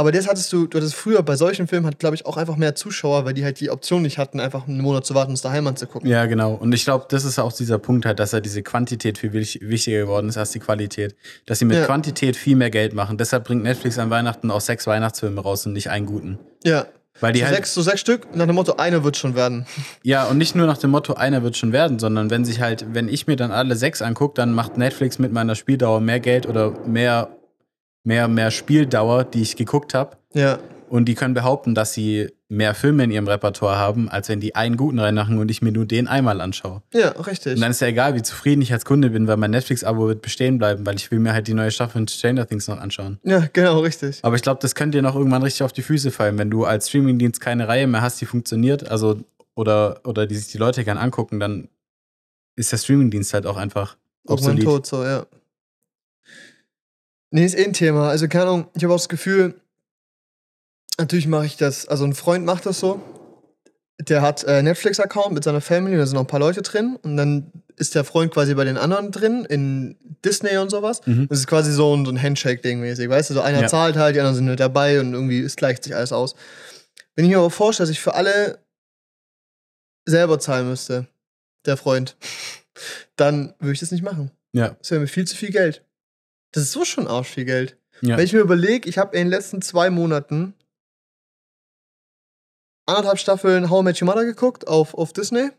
Aber das hattest du, du hattest früher bei solchen Filmen, hat glaube ich auch einfach mehr Zuschauer, weil die halt die Option nicht hatten, einfach einen Monat zu warten und es daheim anzugucken. Ja, genau. Und ich glaube, das ist auch dieser Punkt halt, dass ja diese Quantität viel wich- wichtiger geworden ist als die Qualität. Dass sie mit Ja. Quantität viel mehr Geld machen. Deshalb bringt Netflix an Weihnachten auch sechs Weihnachtsfilme raus und nicht einen guten. Ja. Weil die so, halt, sechs, so sechs Stück, nach dem Motto, einer wird schon werden. [LAUGHS] ja, und nicht nur nach dem Motto, einer wird schon werden, sondern wenn sich halt, wenn ich mir dann alle sechs angucke, dann macht Netflix mit meiner Spieldauer mehr Geld oder mehr mehr, mehr Spieldauer, die ich geguckt habe. Ja. Und die können behaupten, dass sie mehr Filme in ihrem Repertoire haben, als wenn die einen guten reinmachen und ich mir nur den einmal anschaue. Ja, richtig. Und dann ist ja egal, wie zufrieden ich als Kunde bin, weil mein Netflix-Abo wird bestehen bleiben, weil ich will mir halt die neue Staffel von Stranger Things noch anschauen. Ja, genau, richtig. Aber ich glaube, das könnte dir noch irgendwann richtig auf die Füße fallen, wenn du als Streamingdienst keine Reihe mehr hast, die funktioniert, also oder, oder die sich die Leute gern angucken, dann ist der Streamingdienst halt auch einfach obsolet. tot, so, ja. Nee, ist eh ein Thema. Also, keine Ahnung, ich habe auch das Gefühl, natürlich mache ich das, also ein Freund macht das so. Der hat äh, Netflix-Account mit seiner Family, da sind noch ein paar Leute drin und dann ist der Freund quasi bei den anderen drin, in Disney und sowas. Mhm. Das ist quasi so ein, so ein Handshake-Ding mäßig, weißt du? So einer Ja. zahlt halt, die anderen sind mit dabei und irgendwie es gleicht sich alles aus. Wenn ich mir aber vorstelle, dass ich für alle selber zahlen müsste, der Freund, [LAUGHS] dann würde ich das nicht machen. Ja, Das wäre mir viel zu viel Geld. Das ist so schon arsch viel Geld. ja. Wenn ich mir überlege, ich habe in den letzten zwei Monaten anderthalb Staffeln How I Met Your Mother geguckt auf, auf Disney.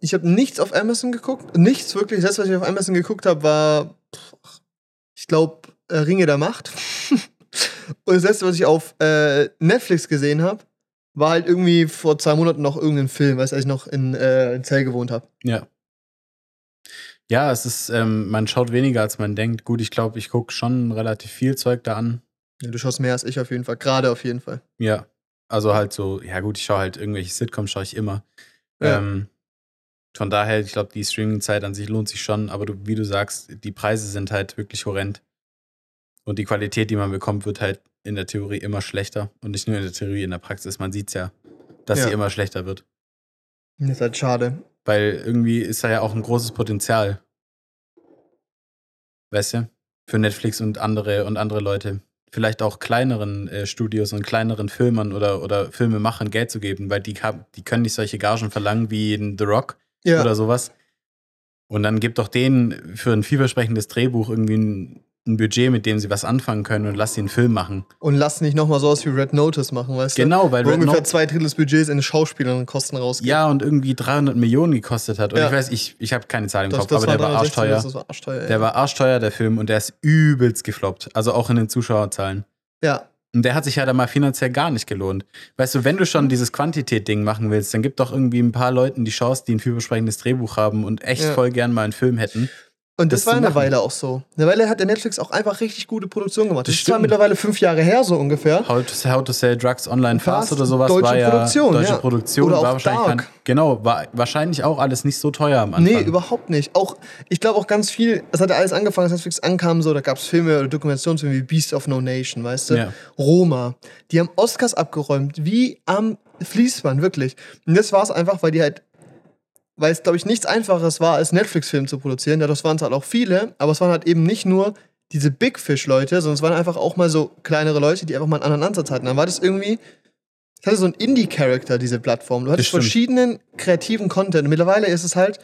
Ich habe nichts auf Amazon geguckt. Nichts wirklich. Das, was ich auf Amazon geguckt habe, war, pff, ich glaube, äh, Ringe der Macht. [LAUGHS] Und das letzte, was ich auf äh, Netflix gesehen habe, war halt irgendwie vor zwei Monaten noch irgendein Film, weißt du, als ich noch in, äh, in Zell gewohnt habe. Ja. Ja, es ist, ähm, man schaut weniger, als man denkt. Gut, ich glaube, ich gucke schon relativ viel Zeug da an. Ja, du schaust mehr als ich auf jeden Fall. Gerade auf jeden Fall. Ja. Also halt so, ja gut, ich schaue halt irgendwelche Sitcoms, schaue ich immer. Ja. Ähm, von daher, ich glaube, die Streaming-Zeit an sich lohnt sich schon, aber du, wie du sagst, die Preise sind halt wirklich horrend. Und die Qualität, die man bekommt, wird halt in der Theorie immer schlechter. Und nicht nur in der Theorie, in der Praxis. Man sieht es ja, dass Ja. sie immer schlechter wird. Das ist halt schade. Weil irgendwie ist da ja auch ein großes Potenzial. Weißt du? Für Netflix und andere und andere Leute. Vielleicht auch kleineren äh, Studios und kleineren Filmern oder, oder Filmemachern Geld zu geben, weil die, haben- die können nicht solche Gagen verlangen wie in The Rock Ja. oder sowas. Und dann gibt doch denen für ein vielversprechendes Drehbuch irgendwie ein, ein Budget, mit dem sie was anfangen können und lass sie einen Film machen. Und lass nicht nochmal sowas wie Red Notice machen, weißt Genau, weil du? Wo Red ungefähr Note- zwei Drittel des Budgets in Schauspielern Kosten rausgeht. Ja, und irgendwie 300 Millionen gekostet hat. Und Ja. ich weiß, ich, ich habe keine Zahl im das, Kopf, das aber der war 360, arschteuer. Das war arschteuer. Der war arschteuer, der Film, und der ist übelst gefloppt. Also auch in den Zuschauerzahlen. ja. Und der hat sich ja da mal finanziell gar nicht gelohnt. Weißt du, wenn du schon dieses Quantität-Ding machen willst, dann gib doch irgendwie ein paar Leuten die Chance, die ein vielversprechendes Drehbuch haben und echt Ja. voll gern mal einen Film hätten. Und das, das war eine. Weile auch so. Eine Weile hat der Netflix auch einfach richtig gute Produktion gemacht. Das Das, ist zwar mittlerweile fünf Jahre her, so ungefähr. How to, How to Sell Drugs Online Fast, Fast, oder sowas deutsche war ja Produktion, deutsche ja. Produktion. Oder war auch wahrscheinlich kein- genau, war wahrscheinlich auch alles nicht so teuer am Anfang. Nee, überhaupt nicht. Auch, ich glaube auch ganz viel, es hat ja alles angefangen, als Netflix ankam, so, da gab es Filme oder Dokumentationsfilme wie Beast of No Nation, weißt du? Ja. Roma. Die haben Oscars abgeräumt, wie am Fließband, wirklich. Und das war es einfach, weil die halt, weil es, glaube ich, nichts Einfaches war, als Netflix-Film zu produzieren. Ja, das waren es halt auch viele, aber es waren halt eben nicht nur diese Big Fish-Leute, sondern es waren einfach auch mal so kleinere Leute, die einfach mal einen anderen Ansatz hatten. Dann war das irgendwie, es hatte so einen Indie-Character, diese Plattform. Du hattest verschiedenen kreativen Content. Und mittlerweile ist es halt,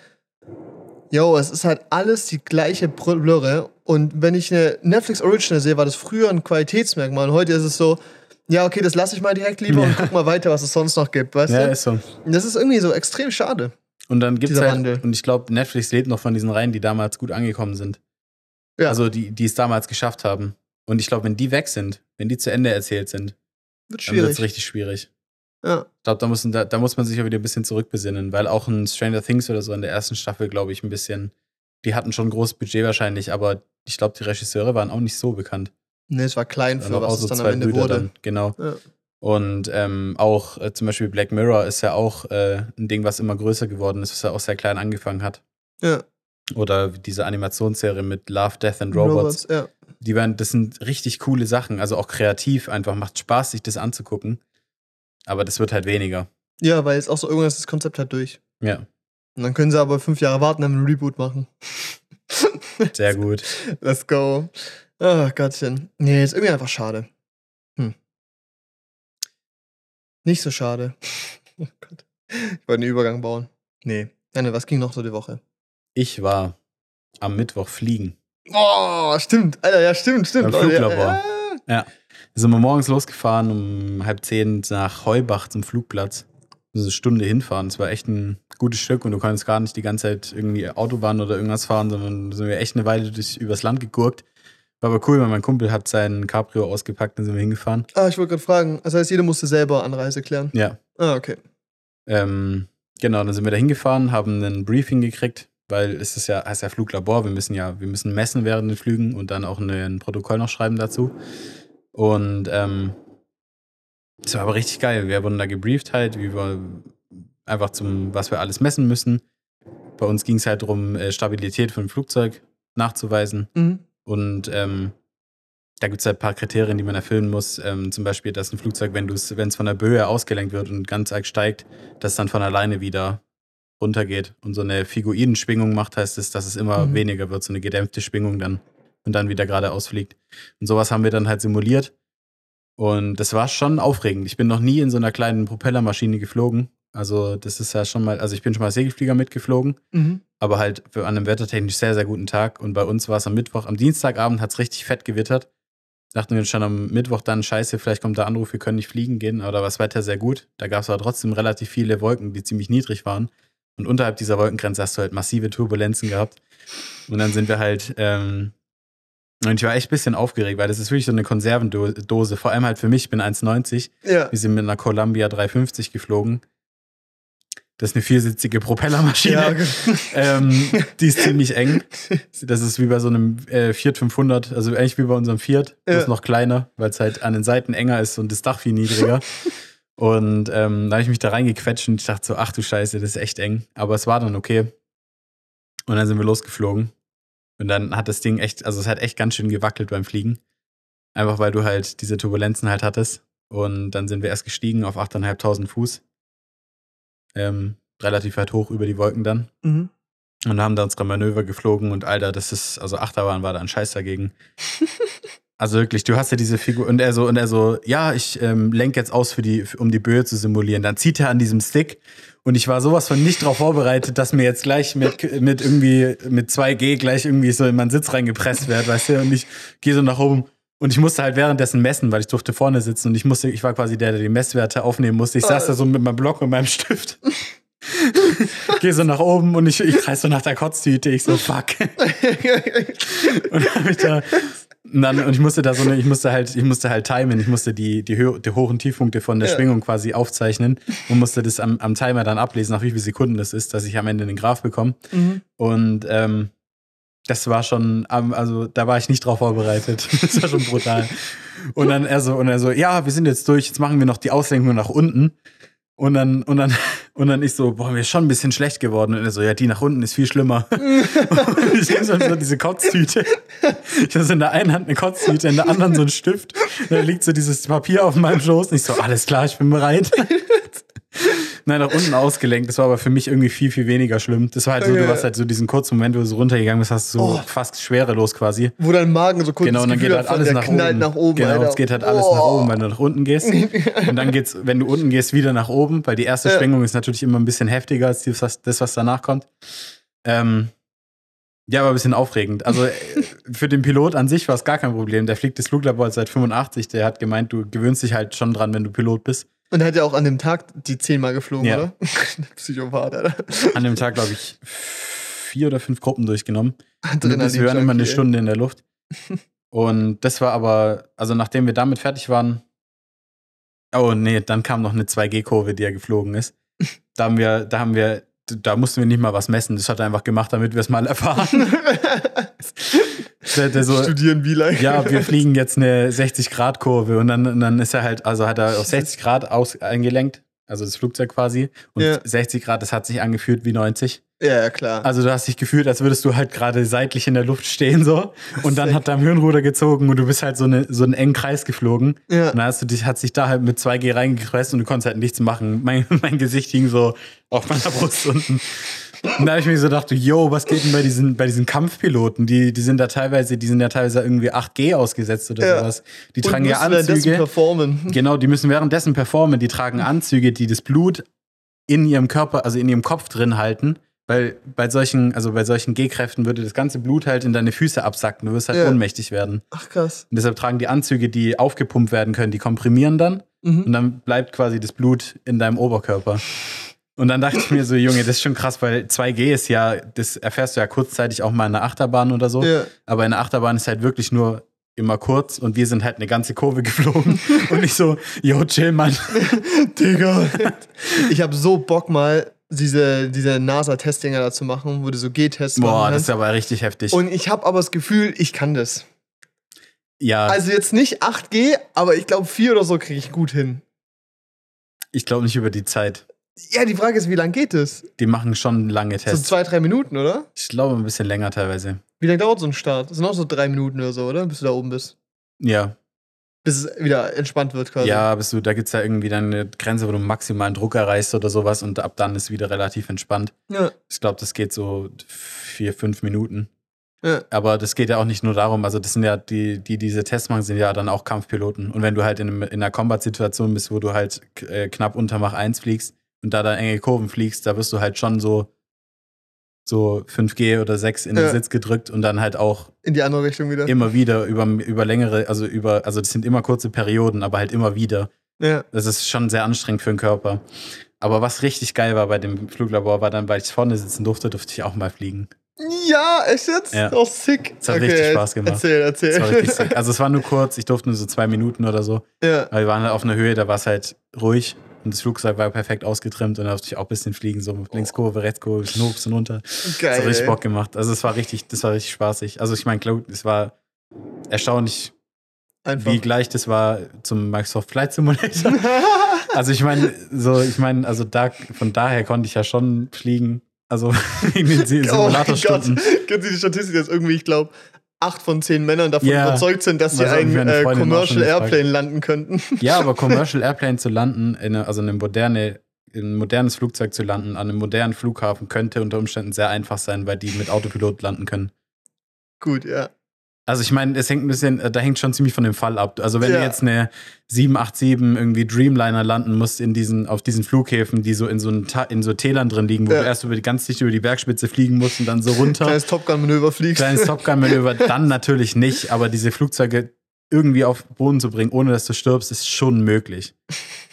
yo, es ist halt alles die gleiche Blöre. Und wenn ich eine Netflix Original sehe, war das früher ein Qualitätsmerkmal. Und heute ist es so, ja, okay, das lasse ich mal direkt lieber und Ja. guck mal weiter, was es sonst noch gibt, weißt Ja, du? ist so. Und das ist irgendwie so extrem schade. Und dann gibt's Dieser halt, Wandel. und ich glaube, Netflix lebt noch von diesen Reihen, die damals gut angekommen sind. Ja. Also die, die es damals geschafft haben. Und ich glaube, wenn die weg sind, wenn die zu Ende erzählt sind, Wird dann wird es richtig schwierig. Ja. Ich glaube, da, muss- da, da muss man sich auch wieder ein bisschen zurückbesinnen, weil auch ein Stranger Things oder so in der ersten Staffel, glaube ich, ein bisschen, die hatten schon ein großes Budget wahrscheinlich, aber ich glaube, die Regisseure waren auch nicht so bekannt. Nee, es war klein für was so es dann zwei am Ende wurde. dann, genau. Ja. Und ähm, auch äh, zum Beispiel Black Mirror ist ja auch äh, ein Ding, was immer größer geworden ist, was ja auch sehr klein angefangen hat. Ja. Oder diese Animationsserie mit Love, Death and Robots. ja. Die waren, das sind richtig coole Sachen, also auch kreativ einfach, macht Spaß, sich das anzugucken. Aber das wird halt weniger. ja, weil jetzt auch so irgendwann ist das Konzept halt durch. Ja, Und dann können sie aber fünf Jahre warten, dann einen Reboot machen. [LAUGHS] sehr gut. Let's go. Ach Gottchen. Nee, ist irgendwie einfach schade. Hm. Nicht so schade. [LAUGHS] Oh Gott. Ich wollte einen Übergang bauen. Nee. Janne, was ging noch so die Woche? Ich war am Mittwoch fliegen. Oh, stimmt. Alter, ja, stimmt, stimmt. Beim Leute, Fluglabor. Ja, ja. Sind wir morgens losgefahren um halb zehn nach Heubach zum Flugplatz. So eine Stunde hinfahren. Es war echt ein gutes Stück und du konntest gar nicht die ganze Zeit irgendwie Autobahn oder irgendwas fahren, sondern sind wir echt eine Weile durch, übers Land gegurkt. War aber cool, weil mein Kumpel hat seinen Cabrio ausgepackt und sind wir hingefahren. Ah, ich wollte gerade fragen. Das heißt, jeder musste selber Anreise klären. Ja. Ah, okay. Ähm, genau, dann sind wir da hingefahren, haben ein Briefing gekriegt, weil es ist ja, heißt ja Fluglabor, wir müssen ja, wir müssen messen während den Flügen und dann auch ein Protokoll noch schreiben dazu. Und ähm, das war aber richtig geil. Wir wurden da gebrieft halt, wie wir einfach zum, was wir alles messen müssen. Bei uns ging es halt darum, äh, Stabilität von dem Flugzeug nachzuweisen. Mhm. Und ähm, da gibt es halt ein paar Kriterien, die man erfüllen muss. Ähm, zum Beispiel, dass ein Flugzeug, wenn es von der Böe ausgelenkt wird und ganz arg steigt, dass dann von alleine wieder runtergeht und so eine Figuidenschwingung macht, heißt es, dass es immer Mhm. weniger wird, so eine gedämpfte Schwingung dann und dann wieder geradeaus fliegt. Und sowas haben wir dann halt simuliert. Und das war schon aufregend. Ich bin noch nie in so einer kleinen Propellermaschine geflogen. Also, das ist ja schon mal, also ich bin schon mal Segelflieger mitgeflogen Mhm. aber halt für an einem wettertechnisch sehr, sehr guten Tag. Und bei uns war es am Mittwoch, am Dienstagabend hat es richtig fett gewittert. Dachten wir uns schon am Mittwoch dann, scheiße, vielleicht kommt der Anruf, wir können nicht fliegen gehen, aber da war das Wetter sehr gut. Da gab es aber trotzdem relativ viele Wolken, die ziemlich niedrig waren. Und unterhalb dieser Wolkengrenze hast du halt massive Turbulenzen gehabt. Und dann sind wir halt, ähm, und ich war echt ein bisschen aufgeregt, weil das ist wirklich so eine Konservendose, vor allem halt für mich, ich bin 1,90. Ja. Wir sind mit einer Columbia 350 geflogen. Das ist eine viersitzige Propellermaschine. Ja, okay. [LAUGHS] Ähm, die ist ziemlich eng. Das ist wie bei so einem äh, Fiat 500, also eigentlich wie bei unserem Fiat, Ja. bloß noch kleiner, weil es halt an den Seiten enger ist und das Dach viel niedriger. [LAUGHS] und ähm, da habe ich mich da reingequetscht und ich dachte so, ach du Scheiße, das ist echt eng. Aber es war dann okay. Und dann sind wir losgeflogen. Und dann hat das Ding echt, also es hat echt ganz schön gewackelt beim Fliegen. Einfach weil du halt diese Turbulenzen halt hattest. Und dann sind wir erst gestiegen auf 8.500 Fuß. Ähm, relativ weit hoch über die Wolken dann. Mhm. Und haben da unsere Manöver geflogen und Alter, das ist, also Achterbahn war da ein Scheiß dagegen. [LAUGHS] also wirklich, du hast ja diese Figur und er so, und er so, ja, ich ähm, lenk jetzt aus für die, um die Böe zu simulieren. Dann zieht er an diesem Stick und ich war sowas von nicht darauf vorbereitet, dass mir jetzt gleich mit, mit irgendwie, mit 2G gleich irgendwie so in meinen Sitz reingepresst wird, weißt du, und ich gehe so nach oben. Und ich musste halt währenddessen messen, weil ich durfte vorne sitzen und ich musste, ich war quasi der, der die Messwerte aufnehmen musste. Ich saß da so mit meinem Block und meinem Stift. [LAUGHS] Geh so nach oben und ich, ich kreis so nach der Kotztüte. Ich so, fuck. [LAUGHS] Und dann hab ich da. Und, dann, und ich musste da so eine, ich musste halt, ich musste halt timen, ich musste die, die, Hö die und Tiefpunkte von der Ja. Schwingung quasi aufzeichnen und musste das am, am Timer dann ablesen, nach wie viele Sekunden das ist, dass ich am Ende den Graph bekomme. Mhm. Und ähm, das war schon, also da war ich nicht drauf vorbereitet. [LAUGHS] Das war schon brutal. Und dann er so, und er so, ja, wir sind jetzt durch, jetzt machen wir noch die Auslenkung nach unten. Und dann, und dann, [LAUGHS] und dann ich so, boah, mir ist schon ein bisschen schlecht geworden. Und er so, ja, die nach unten ist viel schlimmer. [LAUGHS] und ich hab so diese Kotztüte. Ich habe so in der einen Hand eine Kotztüte, in der anderen so ein Stift. Da liegt so dieses Papier auf meinem Schoß. Und ich so, alles klar, ich bin bereit. Nein, nach unten ausgelenkt. Das war aber für mich irgendwie viel, viel weniger schlimm. Das war halt so, du hast halt so diesen kurzen Moment, wo du so runtergegangen bist, hast du so Oh. fast schwerelos quasi. Wo dein Magen so kurz Genau, und dann Gefühl geht halt alles nach oben. nach oben. Genau, Alter. es geht halt alles Oh. nach oben, weil du nach unten gehst. [LAUGHS] Und dann geht's, wenn du unten gehst, wieder nach oben, weil die erste Ja. Schwingung ist natürlich immer ein bisschen heftiger als das, was, das, was danach kommt. Ähm, ja, aber ein bisschen aufregend. Also äh, [LAUGHS] für den Pilot an sich war es gar kein Problem. Der fliegt das Fluglabor seit 85. Der hat gemeint, du gewöhnst dich halt schon dran, wenn du Pilot bist. Und er hat ja auch an dem Tag die zehnmal geflogen, Ja. oder? [LAUGHS] Psychopath, Alter. An dem Tag, glaube ich, vier oder fünf Gruppen durchgenommen. Und wir Adrenalin waren immer eine. Stunde in der Luft. [LAUGHS] Und das war aber, also nachdem wir damit fertig waren, oh nee, dann kam noch eine 2G-Kurve, die ja geflogen ist. Da haben wir, da haben wir, da mussten wir nicht mal was messen. Das hat er einfach gemacht, damit wir es mal [LAUGHS] erfahren. so, Studieren wie lange? ja, wir fliegen jetzt eine 60-Grad-Kurve und dann, und dann ist er halt, also hat er auf 60 Grad aus, eingelenkt, also das Flugzeug quasi. Und Ja. 60 Grad, das hat sich angefühlt wie 90. Ja, ja, klar. Also du hast dich gefühlt, als würdest du halt gerade seitlich in der Luft stehen so und dann hat dein Hirnruder gezogen und du bist halt so, eine, so einen engen Kreis geflogen. ja. Und dann hast du dich, hat sich da halt mit 2G reingepresst und du konntest halt nichts machen. Mein, [LAUGHS] mein Gesicht hing so auf meiner Brust unten. Und da habe ich mir so gedacht, yo, was geht denn bei diesen, bei diesen Kampfpiloten? Die, die sind da teilweise, die sind ja teilweise irgendwie 8G ausgesetzt oder Ja. sowas. Die tragen ja Anzüge. performen. Genau, die müssen währenddessen performen. Die tragen Anzüge, die das Blut in ihrem Körper, also in ihrem Kopf drin halten. Weil bei solchen, also bei solchen G-Kräften würde das ganze Blut halt in deine Füße absacken. Du wirst halt Ja. ohnmächtig werden. Ach, krass. Und deshalb tragen die Anzüge, die aufgepumpt werden können, die komprimieren dann und Mhm. dann bleibt quasi das Blut in deinem Oberkörper. Und dann dachte ich mir so, Junge, das ist schon krass, weil 2G ist ja, das erfährst du ja kurzzeitig auch mal in einer Achterbahn oder so. Ja. Aber in der Achterbahn ist halt wirklich nur immer kurz und wir sind halt eine ganze Kurve geflogen [LAUGHS] und ich so, yo, chill, Mann. [LAUGHS] Digga. ich habe so Bock mal diese, diese NASA-Testdinger da zu machen, wo du so G-Tests machen Boah, das ist aber richtig heftig. Und ich habe aber das Gefühl, ich kann das. ja, Also jetzt nicht 8G, aber ich glaube 4 oder so kriege ich gut hin. ich glaube nicht über die Zeit. Ja, die Frage ist, wie lange geht es? Die machen schon lange So Tests. zwei, drei Minuten, oder? Ich glaube ein bisschen länger teilweise. Wie lange dauert so ein Start? Das sind auch so drei Minuten oder so, oder? Bis du da oben bist. Ja, Bis es wieder entspannt wird quasi. ja, bist du, da gibt es ja irgendwie dann eine Grenze, wo du maximalen Druck erreichst oder sowas und ab dann ist wieder relativ entspannt. Ja. Ich glaube, das geht so vier, fünf Minuten. ja. Aber das geht ja auch nicht nur darum, also das sind ja die, die diese Tests machen, sind ja dann auch Kampfpiloten. Und wenn du halt in, einem, in einer Combat-Situation bist, wo du halt äh, knapp unter Mach 1 fliegst und da dann enge Kurven fliegst, da wirst du halt schon so, so 5G oder 6 in den Ja. Sitz gedrückt und dann halt auch In die andere Richtung wieder. immer wieder über, über längere, also über, also das sind immer kurze Perioden, aber halt immer wieder. Ja. Das ist schon sehr anstrengend für den Körper. Aber was richtig geil war bei dem Fluglabor, war dann, weil ich vorne sitzen durfte, durfte ich auch mal fliegen. Ja, echt jetzt? Ja. Oh, sick. Das hat richtig Spaß gemacht. Erzähl, erzähl. Das war richtig sick. [LAUGHS] Also es war nur kurz, ich durfte nur so zwei Minuten oder so. ja. Aber wir waren halt auf einer Höhe, da war es halt ruhig. Und das Flugzeug war perfekt ausgetrimmt und da durfte ich auch ein bisschen fliegen, so Linkskurve, Rechtskurve, hoch, bisschen runter. Das Geil. hat richtig. Bock gemacht. Also es war richtig, das war richtig spaßig. Also ich meine, es war erstaunlich, Einfach. wie gleich das war zum Microsoft Flight Simulator. [LAUGHS] Also ich meine, so, ich meine, also da, von daher konnte ich ja schon fliegen. Also [LAUGHS] in den Oh Simulatorstunden. Gott. Kennen Sie die Statistik, dass irgendwie, ich glaube, acht von zehn Männern davon Ja. überzeugt sind, dass sie Was hat ein mir eine äh, Commercial. Airplane landen könnten. Ja, aber [LAUGHS] Commercial Airplane zu landen, in eine, also eine moderne, in ein modernes Flugzeug zu landen, an einem modernen Flughafen, könnte unter Umständen sehr einfach sein, weil die mit Autopilot landen können. Gut, ja. Also ich meine, es hängt ein bisschen, äh, da hängt schon ziemlich von dem Fall ab. Also wenn Ja. du jetzt eine 787 irgendwie Dreamliner landen musst in diesen, auf diesen Flughäfen, die so in so, einen in so Tälern drin liegen, wo Ja. du erst über die, ganz dicht über die Bergspitze fliegen musst und dann so runter. Kleines Top Gun-Manöver fliegst. Kleines Top Gun-Manöver, dann natürlich nicht, aber diese Flugzeuge irgendwie auf Boden zu bringen, ohne dass du stirbst, ist schon möglich.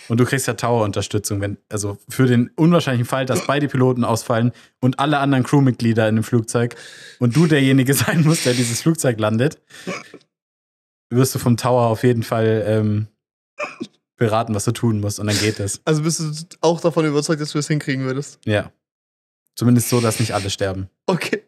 Und du kriegst ja Tower-Unterstützung, wenn, also für den unwahrscheinlichen Fall, dass beide Piloten ausfallen und alle anderen Crewmitglieder in dem Flugzeug und du derjenige [LAUGHS] sein musst, der dieses Flugzeug landet, wirst du vom Tower auf jeden Fall ähm, beraten, was du tun musst und dann geht es. Also bist du auch davon überzeugt, dass du das hinkriegen würdest? Ja. Zumindest so, dass nicht alle sterben. Okay.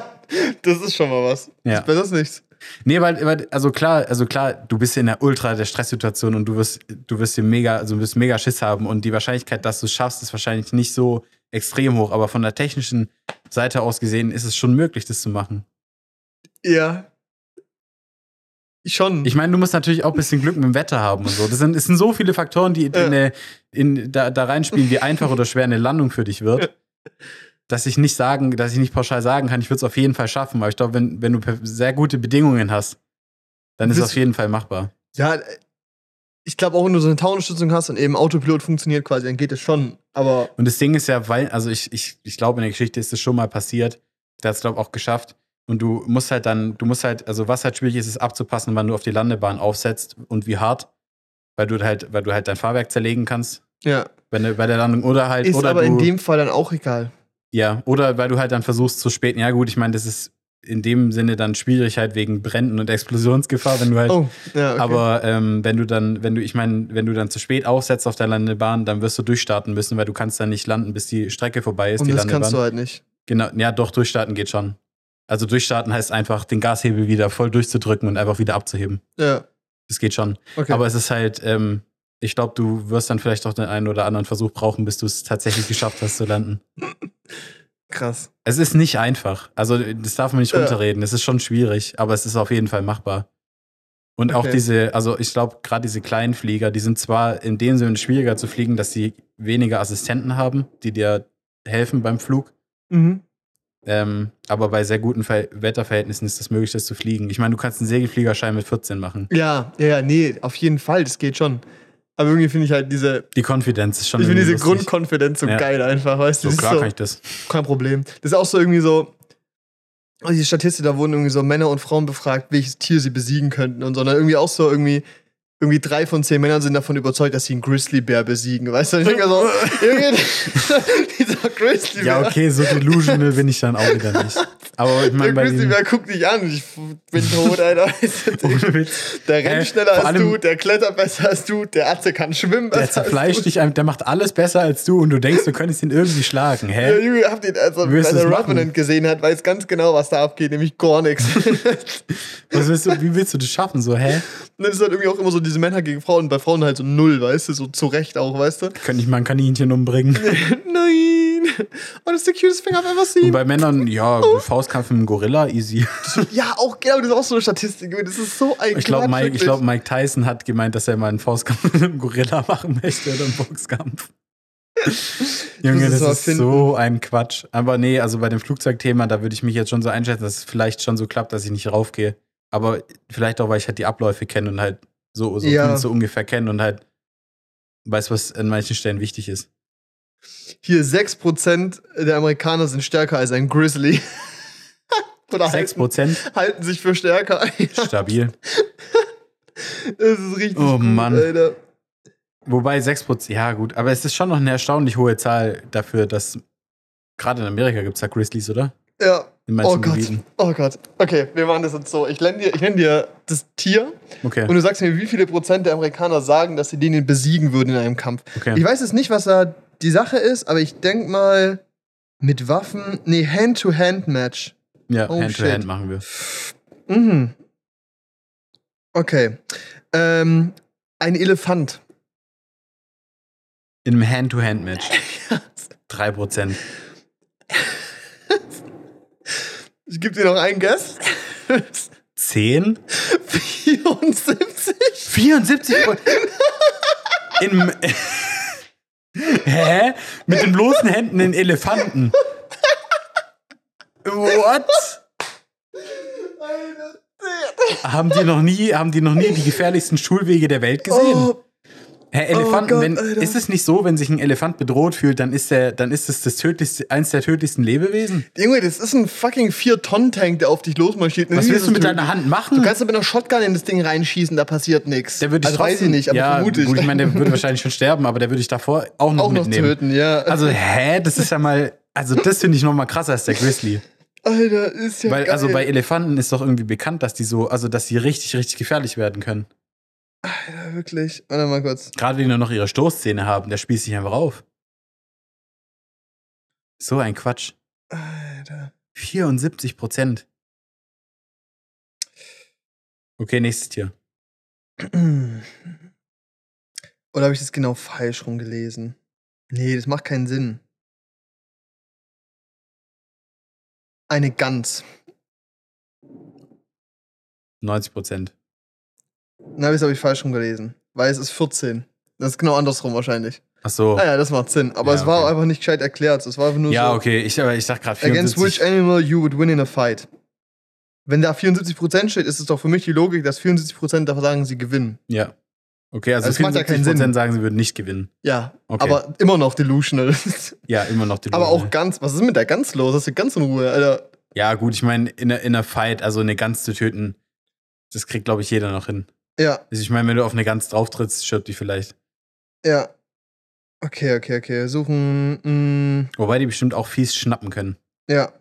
[LAUGHS] das ist schon mal was. Ja. Ist besser als nichts. Nee, weil, weil, also klar, also klar, du bist in der ultra der Stresssituation und du wirst, du wirst hier mega, also du wirst mega Schiss haben und die Wahrscheinlichkeit, dass du es schaffst, ist wahrscheinlich nicht so extrem hoch, aber von der technischen Seite aus gesehen ist es schon möglich, das zu machen. Ja. Schon. Ich meine, du musst natürlich auch ein bisschen Glück mit dem Wetter haben und so. Das sind, es sind so viele Faktoren, die Ja. in, in, da, da reinspielen, wie einfach oder schwer eine Landung für dich wird. [LAUGHS] Dass ich nicht sagen, dass ich nicht pauschal sagen kann, ich würde es auf jeden Fall schaffen. Aber ich glaube, wenn, wenn du sehr gute Bedingungen hast, dann ist es auf jeden Fall machbar. ja, ich glaube auch, wenn du so eine Towerunterstützung hast und eben Autopilot funktioniert quasi, dann geht es schon. Aber Und das Ding ist ja, weil, also ich, ich, ich glaube, in der Geschichte ist es schon mal passiert. Der hat es, glaube ich, auch geschafft. Und du musst halt dann, du musst halt, also was halt schwierig ist, ist abzupassen, wann du auf die Landebahn aufsetzt und wie hart. Weil du halt, weil du halt dein Fahrwerk zerlegen kannst, ja, wenn du, bei der Landung oder halt, ist oder aber in dem Fall dann auch egal. Ja, oder weil du halt dann versuchst zu spät. Ja, gut, ich meine, das ist in dem Sinne dann schwierig halt wegen Bränden und Explosionsgefahr, wenn du halt Oh, ja, okay. Aber ähm, wenn du dann, wenn du, ich meine, wenn du dann zu spät aufsetzt auf der Landebahn, dann wirst du durchstarten müssen, weil du kannst dann nicht landen, bis die Strecke vorbei ist, und die das Landebahn. kannst du halt nicht. genau, ja, doch, durchstarten geht schon. Also durchstarten heißt einfach, den Gashebel wieder voll durchzudrücken und einfach wieder abzuheben. Ja, Das geht schon. okay. Aber es ist halt, ähm, ich glaube, du wirst dann vielleicht auch den einen oder anderen Versuch brauchen, bis du es tatsächlich geschafft hast zu landen. [LAUGHS] Krass. Es ist nicht einfach. Also, das darf man nicht Ja. runterreden. Es ist schon schwierig, aber es ist auf jeden Fall machbar. Und auch Okay. diese, also ich glaube, gerade diese kleinen Flieger, die sind zwar in dem Sinne schwieriger zu fliegen, dass sie weniger Assistenten haben, die dir helfen beim Flug. Mhm. Ähm, aber bei sehr guten Ver Wetterverhältnissen ist es möglich, das zu fliegen. Ich meine, du kannst einen Segelfliegerschein mit 14 machen. Ja, ja, ja, nee, auf jeden Fall, das geht schon. Aber irgendwie finde ich halt diese, Die Konfidenz ist schon ich finde diese lustig. Grundkonfidenz so Ja. geil einfach, weißt du? So klar so, kann ich das. kein Problem. Das ist auch so irgendwie so, oh, diese Statistik, da wurden irgendwie so Männer und Frauen befragt, welches Tier sie besiegen könnten und so. Und dann irgendwie auch so irgendwie, irgendwie drei von zehn Männern sind davon überzeugt, dass sie einen Grizzlybär besiegen. Weißt du? Ich denke so, Junge, [LAUGHS] dieser Grizzlybär. Ja, okay, so delusional bin ich dann auch wieder nicht. [LAUGHS] Aber ich meine, Der Grizzlybär guckt dich an, ich bin tot, Alter. [LAUGHS] Der rennt Äh, schneller vor als du, der klettert besser als du, der Atze kann schwimmen besser der zerfleischt als du. dich, einfach- der macht alles besser als du und du denkst, du könntest ihn irgendwie schlagen, Der hä? Junge, habt ihn, also, er du's machen? Revenant gesehen hat, weiß ganz genau, was da abgeht, nämlich gar nichts. Was willst du, wie willst du das schaffen, so, hä? Und dann ist halt irgendwie auch immer so diese Männer gegen Frauen, bei Frauen halt so null, weißt du, so zu Recht auch, weißt du? Könnte ich mal ein Kaninchen umbringen. [LAUGHS] Nein! Oh, das ist der cutest Thing I've ever Und seen. bei Männern, ja, Faustkampf mit einem Gorilla, easy. [LAUGHS] Ja, auch genau, das ist auch so eine Statistik. Das ist so ein Ich glaube, Quatsch, Mike, ich glaub, Mike Tyson hat gemeint, dass er mal einen Faustkampf mit einem Gorilla machen möchte oder einen Boxkampf. [LAUGHS] Junge, das ist finden. so ein Quatsch. Aber nee, also bei dem Flugzeugthema, da würde ich mich jetzt schon so einschätzen, dass es vielleicht schon so klappt, dass ich nicht raufgehe. Aber vielleicht auch, weil ich halt die Abläufe kenne und halt so, so, Ja. so ungefähr kenne und halt weiß, was an manchen Stellen wichtig ist. Hier 6% der Amerikaner sind stärker als ein Grizzly. [LAUGHS] Oder Sechs halten, Prozent, halten sich für stärker. [LAUGHS] stabil. Das ist richtig Oh, gut, Mann. Alter. Wobei 6%, ja gut, aber es ist schon noch eine erstaunlich hohe Zahl dafür, dass gerade in Amerika gibt es ja Grizzlies, oder? Ja. In manchen Oh Gott. Gebieten. Oh Gott. Okay, wir machen das jetzt so. Ich nenne dir, ich nenn dir das Tier Okay. und du sagst mir, wie viele Prozent der Amerikaner sagen, dass sie den besiegen würden in einem Kampf. okay. Ich weiß jetzt nicht, was da die Sache ist, aber ich denk mal mit Waffen. Nee, Hand-to-Hand-Match. ja, oh, Hand-to-Hand shit. machen wir. Mhm. Okay. Ähm, ein Elefant. In einem Hand-to-Hand-Match. [LAUGHS] 3%. Ich gebe dir noch einen Guess. 10? 74. 74 In [LAUGHS] Hä? Mit den bloßen Händen in Elefanten. What? Haben die noch nie, haben die noch nie die gefährlichsten Schulwege der Welt gesehen? Oh, Hä, Elefanten, Gott, wenn, ist es nicht so, wenn sich ein Elefant bedroht fühlt, dann ist der, dann ist es das tödlichste, eins der tödlichsten Lebewesen? Junge, das ist ein fucking 4-Tonnen-Tank, der auf dich losmarschiert. Was Natürlich willst du mit tödlich. deiner Hand machen? Du kannst aber mit einer Shotgun in das Ding reinschießen, da passiert nichts. der würde ich also weiß ich trotzdem- nicht, aber ja, vermute ich. Gut, ich meine, der würde wahrscheinlich schon sterben, aber der würde ich davor auch noch auch noch mitnehmen. töten, ja. Also, hä? Das ist ja mal, also das finde ich noch mal krasser als der Grizzly. Alter, ist ja Weil, geil. also bei Elefanten ist doch irgendwie bekannt, dass die so, also dass die richtig, richtig gefährlich werden können. Alter, wirklich. Warte mal kurz. Gerade wenn die noch ihre Stoßzähne haben, der spießt sich einfach auf. So ein Quatsch. Alter. 74 Prozent. Okay, nächstes Tier. [CLEARS THROAT] Oder habe ich das genau falsch rumgelesen? Nee, das macht keinen Sinn. Eine Gans. 90 Prozent. Na, das habe ich falsch rumgelesen. Weil es ist 14. Das ist genau andersrum wahrscheinlich. Ach so. Ah ja, das macht Sinn. Aber Ja, es war okay. einfach nicht gescheit erklärt. Es war einfach nur Ja, so. okay. Ich, aber ich dachte gerade Against which 74. animal you would win in a fight. Wenn da 74% steht, ist es doch für mich die Logik, dass 74% davon sagen, sie gewinnen. Ja. Okay, also, Also es macht ja 74 keinen Prozent Sinn. sagen, sie würden nicht gewinnen. Ja, Okay. aber immer noch delusional. [LAUGHS] Ja, immer noch die aber auch ganz, was ist mit der Gans los? Hast du ganz in Ruhe, Alter? Ja, gut, ich meine, in einer Fight, also eine Gans zu töten, das kriegt, glaube ich, jeder noch hin. Ja, Also ich meine, wenn du auf eine Gans drauftrittst, stirbt die vielleicht. ja. Okay, okay, okay. Suchen. Mh, Wobei die bestimmt auch fies schnappen können. ja.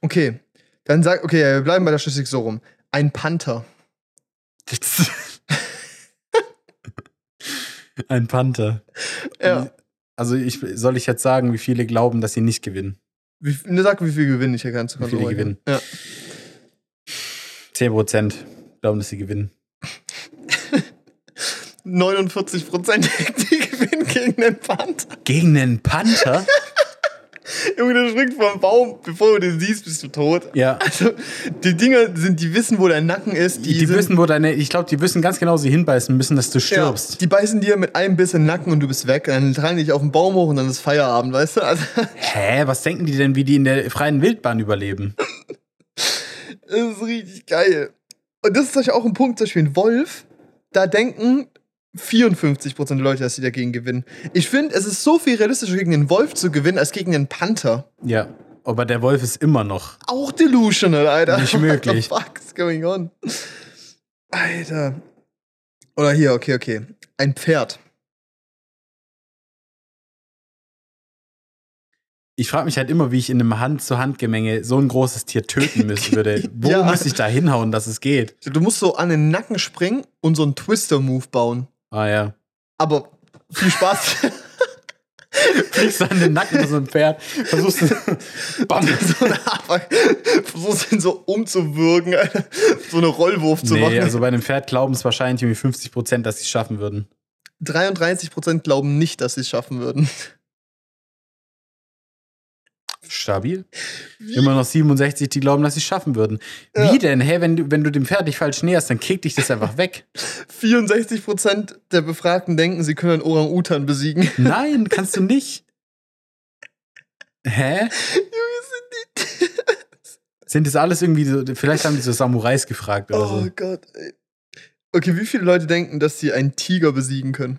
Okay. Dann sag, okay, wir bleiben bei der Statistik so rum. Ein Panther. [LAUGHS] Ein Panther. Ja. Also ich, soll ich jetzt sagen, wie viele glauben, dass sie nicht gewinnen? Wie, ne, sag, wie viel gewinnen ich kannst du Wie viele gewinnen? Ja. 10 Prozent glauben, dass sie gewinnen. 49 Prozent, die gewinnen gegen den Panther. Gegen einen Panther? [LAUGHS] Junge, der springt vom Baum. Bevor du den siehst, bist du tot. ja. Also, die Dinger sind, die wissen, wo dein Nacken ist. Die, die sind, wissen, wo deine, ich glaube, die wissen ganz genau, wo sie hinbeißen müssen, dass du ja, stirbst. die beißen dir mit einem Biss in den Nacken und du bist weg. Dann tragen die dich auf den Baum hoch und dann ist Feierabend, weißt du? Also, [LAUGHS] Hä? Was denken die denn, wie die in der freien Wildbahn überleben? das ist richtig geil. Und das ist Beispiel auch ein Punkt, zum Beispiel ein Wolf, da denken 54% der Leute, dass sie dagegen gewinnen. Ich finde, es ist so viel realistischer, gegen den Wolf zu gewinnen, als gegen den Panther. Ja. Aber der Wolf ist immer noch. Auch delusional, Alter. Nicht möglich. [LAUGHS] What the fuck is going on? Alter. Oder hier, okay, okay. Ein Pferd. Ich frage mich halt immer, wie ich in einem Hand-zu-Hand-Gemenge so ein großes Tier töten müssen [LAUGHS] würde. Wo Ja. muss ich da hinhauen, dass es geht? Du musst so an den Nacken springen und so einen Twister-Move bauen. Ah ja. Aber viel Spaß. [LAUGHS] Fliegst du an den Nacken so einem Pferd, versuchst du. [LAUGHS] Bam. [LAUGHS] so eine versuchst ihn so umzuwürgen, so eine Rollwurf zu Nee, machen. also bei einem Pferd glauben es wahrscheinlich irgendwie 50 Prozent, dass sie es schaffen würden. 33% glauben nicht, dass sie es schaffen würden. Stabil. Immer noch 67, die glauben, dass sie es schaffen würden. Ja. Wie denn? Hä, wenn du, wenn du dem Pferd nicht falsch näherst, dann kickt dich das einfach weg. [LAUGHS] 64% der Befragten denken, sie können einen Orang-Utan besiegen. [LAUGHS] Nein, kannst du nicht. Hä? [LAUGHS] Sind das alles irgendwie so, vielleicht haben die so Samurais gefragt oder Oh so. Gott, ey. Okay, wie viele Leute denken, dass sie einen Tiger besiegen können?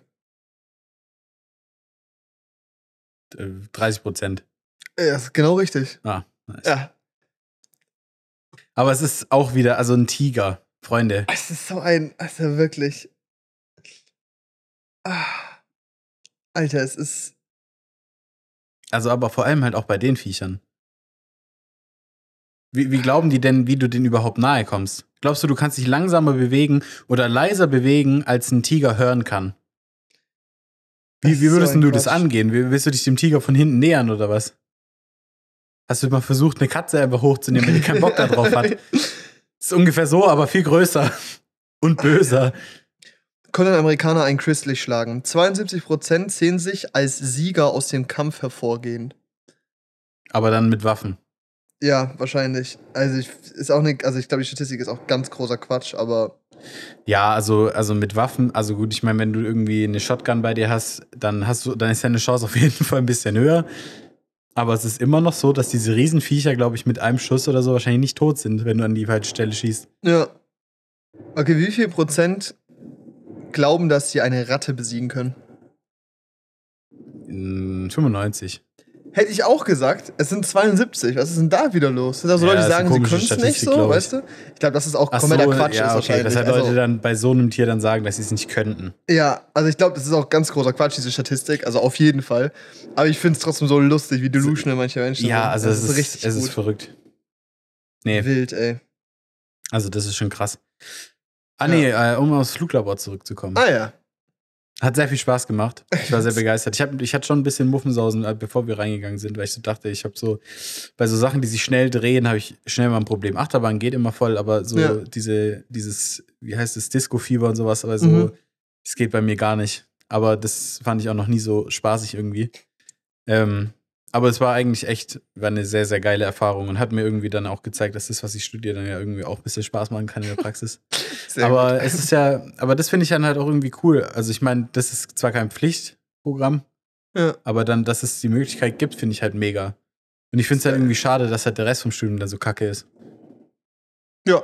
Äh, 30 Prozent. Ja, ist genau richtig. Ah, nice. Ja. Aber es ist auch wieder, also ein Tiger, Freunde. Es ist so ein, also wirklich. Ah. Alter, es ist. Also aber vor allem halt auch bei den Viechern. Wie, wie glauben die denn, wie du denen überhaupt nahe kommst? Glaubst du, du kannst dich langsamer bewegen oder leiser bewegen, als ein Tiger hören kann? Das Wie, wie so würdest ein du das Quatsch. angehen? Wie, willst du dich dem Tiger von hinten nähern oder was? Hast du mal versucht, eine Katze einfach hochzunehmen, wenn die keinen Bock darauf hat? [LAUGHS] Ist ungefähr so, aber viel größer und böser. Können Amerikaner einen Chrisley schlagen? 72% sehen sich als Sieger aus dem Kampf hervorgehend. Aber dann mit Waffen. Ja, wahrscheinlich. Also ich ist auch nicht, also ich glaube, die Statistik ist auch ganz großer Quatsch, aber Ja, also, also mit Waffen, also gut, ich meine, wenn du irgendwie eine Shotgun bei dir hast, dann hast du, dann ist deine Chance auf jeden Fall ein bisschen höher. Aber es ist immer noch so, dass diese Riesenviecher, glaube ich, mit einem Schuss oder so wahrscheinlich nicht tot sind, wenn du an die falsche Stelle schießt. ja. Okay, wie viel Prozent glauben, dass sie eine Ratte besiegen können? Mm, 95. Hätte ich auch gesagt, es sind 72. Was ist denn da wieder los? Sind da so Ja, Leute, die ist sagen, sie können es nicht so, weißt du? Ich glaube, das ist auch Ach kompletter so, Quatsch ja, ist okay, dass halt Leute also, dann bei so einem Tier dann sagen, dass sie es nicht könnten. ja, also ich glaube, das ist auch ganz großer Quatsch, diese Statistik, also auf jeden Fall. Aber ich finde es trotzdem so lustig, wie delusional manche Menschen Ja, sind. also Das es ist, richtig es ist gut. verrückt. Nee, Wild, ey. also das ist schon krass. Ah, Ja. nee, äh, um aufs Fluglabor zurückzukommen. Ah ja. Hat sehr viel Spaß gemacht. Ich war sehr [LAUGHS] begeistert. Ich, hab, ich hatte schon ein bisschen Muffensausen, äh, bevor wir reingegangen sind, weil ich so dachte, ich habe so, bei so Sachen, die sich schnell drehen, habe ich schnell mal ein Problem. Achterbahn geht immer voll, aber so Ja. diese, dieses, wie heißt es, Disco-Fieber und sowas, aber so, Mhm. das geht bei mir gar nicht. Aber das fand ich auch noch nie so spaßig irgendwie. Ähm, aber es war eigentlich echt, war eine sehr, sehr geile Erfahrung und hat mir irgendwie dann auch gezeigt, dass das, was ich studiere, dann ja irgendwie auch ein bisschen Spaß machen kann in der Praxis. [LAUGHS] Sehr aber gut. es ist ja, aber das finde ich dann halt auch irgendwie cool. Also ich meine, das ist zwar kein Pflichtprogramm, Ja. aber dann, dass es die Möglichkeit gibt, finde ich halt mega. Und ich finde es halt irgendwie schade, dass halt der Rest vom Studium dann so kacke ist. Ja.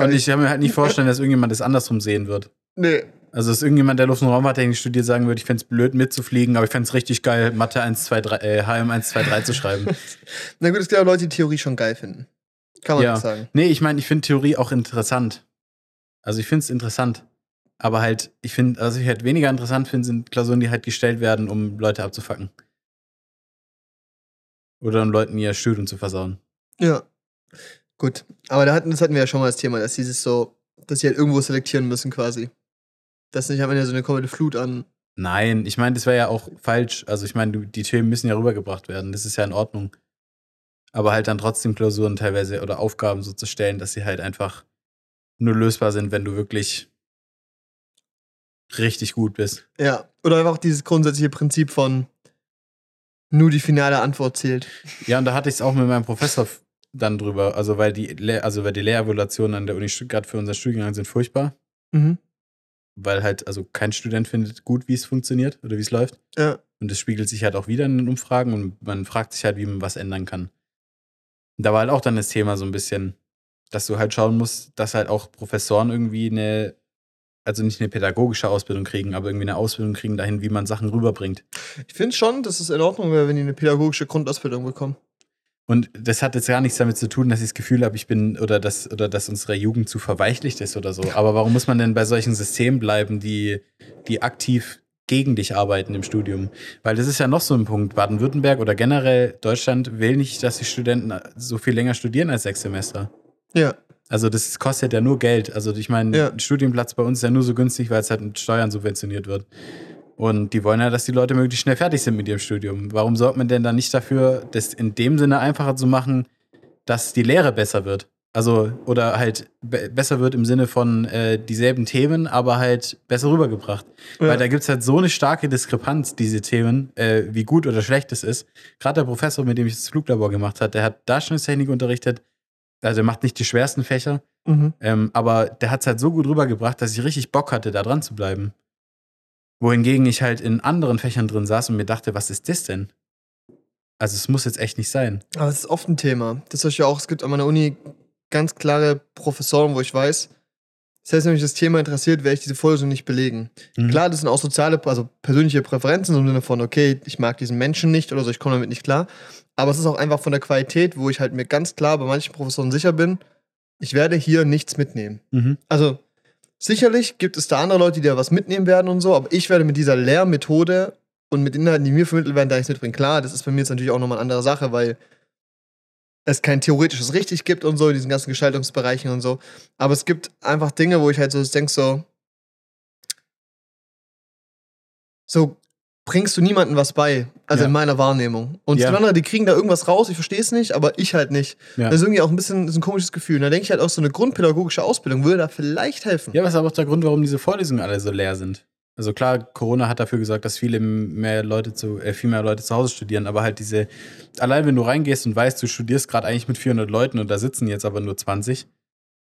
Und ich kann mir halt nicht vorstellen, dass irgendjemand das andersrum sehen wird. Nee. Also, dass irgendjemand, der Luft- und Raumfahrttechnik studiert, sagen würde, ich fände es blöd mitzufliegen, aber ich fände es richtig geil, Mathe 1, 2, 3, äh, HM 1, 2, 3 zu schreiben. [LAUGHS] Na gut, es gibt auch Leute, die Theorie schon geil finden. Kann man Ja. nicht sagen. Nee, ich meine, ich finde Theorie auch interessant. Also ich finde es interessant. Aber halt, ich finde, was ich halt weniger interessant finde, sind Klausuren, die halt gestellt werden, um Leute abzufacken. Oder um Leuten ihr Studium zu versauen. Ja. Gut. Aber da hatten, das hatten wir ja schon mal das Thema, dass dieses so, dass sie halt irgendwo selektieren müssen quasi. Das nicht am Ende so eine komplette Flut an. Nein, ich meine, das wäre ja auch falsch. Also ich meine, die Themen müssen ja rübergebracht werden. Das ist ja in Ordnung. Aber halt dann trotzdem Klausuren teilweise oder Aufgaben so zu stellen, dass sie halt einfach nur lösbar sind, wenn du wirklich richtig gut bist. Ja. Oder einfach dieses grundsätzliche Prinzip von nur die finale Antwort zählt. Ja, und da hatte ich es auch mit meinem Professor dann drüber. Also, weil die, Lehr also weil die Lehrevaluationen an der Uni Stuttgart für unser Studiengang sind furchtbar. Mhm. Weil halt, also kein Student findet gut, wie es funktioniert oder wie es läuft. Ja. Und das spiegelt sich halt auch wieder in den Umfragen und man fragt sich halt, wie man was ändern kann. Und da war halt auch dann das Thema so ein bisschen, dass du halt schauen musst, dass halt auch Professoren irgendwie eine, also nicht eine pädagogische Ausbildung kriegen, aber irgendwie eine Ausbildung kriegen dahin, wie man Sachen rüberbringt. Ich finde schon, dass es in Ordnung wäre, wenn die eine pädagogische Grundausbildung bekommen. Und das hat jetzt gar nichts damit zu tun, dass ich das Gefühl habe, ich bin oder dass, oder dass unsere Jugend zu verweichlicht ist oder so. Aber warum muss man denn bei solchen Systemen bleiben, die, die aktiv gegen dich arbeiten im Studium? Weil das ist ja noch so ein Punkt. Baden-Württemberg oder generell Deutschland will nicht, dass die Studenten so viel länger studieren als sechs Semester. Ja. Also das kostet ja nur Geld. Also ich meine, Ja. ein Studienplatz bei uns ist ja nur so günstig, weil es halt mit Steuern subventioniert wird. Und die wollen ja, dass die Leute möglichst schnell fertig sind mit ihrem Studium. Warum sorgt man denn dann nicht dafür, das in dem Sinne einfacher zu machen, dass die Lehre besser wird? Also, oder halt be besser wird im Sinne von äh, dieselben Themen, aber halt besser rübergebracht. Ja. Weil da gibt es halt so eine starke Diskrepanz, diese Themen, äh, wie gut oder schlecht es ist. Gerade der Professor, mit dem ich das Fluglabor gemacht habe, der hat Darstellungstechnik unterrichtet. Also er macht nicht die schwersten Fächer, Mhm. ähm, aber der hat es halt so gut rübergebracht, dass ich richtig Bock hatte, da dran zu bleiben. Wohingegen ich halt in anderen Fächern drin saß und mir dachte, was ist das denn? Also es muss jetzt echt nicht sein. Aber es ist oft ein Thema. Das ist ja auch, es gibt an meiner Uni ganz klare Professoren, wo ich weiß, selbst wenn mich das Thema interessiert, werde ich diese Vorlesung nicht belegen. Mhm. Klar, das sind auch soziale, also persönliche Präferenzen im Sinne von, okay, ich mag diesen Menschen nicht oder so, ich komme damit nicht klar. Aber es ist auch einfach von der Qualität, wo ich halt mir ganz klar bei manchen Professoren sicher bin, ich werde hier nichts mitnehmen. Mhm. Also sicherlich gibt es da andere Leute, die da was mitnehmen werden und so, aber ich werde mit dieser Lehrmethode und mit Inhalten, die mir vermittelt werden, da nichts mitbringen. Klar, das ist bei mir jetzt natürlich auch nochmal eine andere Sache, weil es kein theoretisches Richtig gibt und so, in diesen ganzen Gestaltungsbereichen und so. Aber es gibt einfach Dinge, wo ich halt so denke, so, so bringst du niemandem was bei. Also Ja. in meiner Wahrnehmung. Und Ja. die anderen, die kriegen da irgendwas raus, ich verstehe es nicht, aber ich halt nicht. Ja. Das ist irgendwie auch ein bisschen das ein komisches Gefühl. Und da denke ich halt auch, so eine grundpädagogische Ausbildung würde da vielleicht helfen. Ja, was ist aber auch der Grund, warum diese Vorlesungen alle so leer sind. Also klar, Corona hat dafür gesorgt, dass viele mehr Leute zu, äh, viel mehr Leute zu Hause studieren, aber halt diese, allein wenn du reingehst und weißt, du studierst gerade eigentlich mit 400 Leuten und da sitzen jetzt aber nur 20.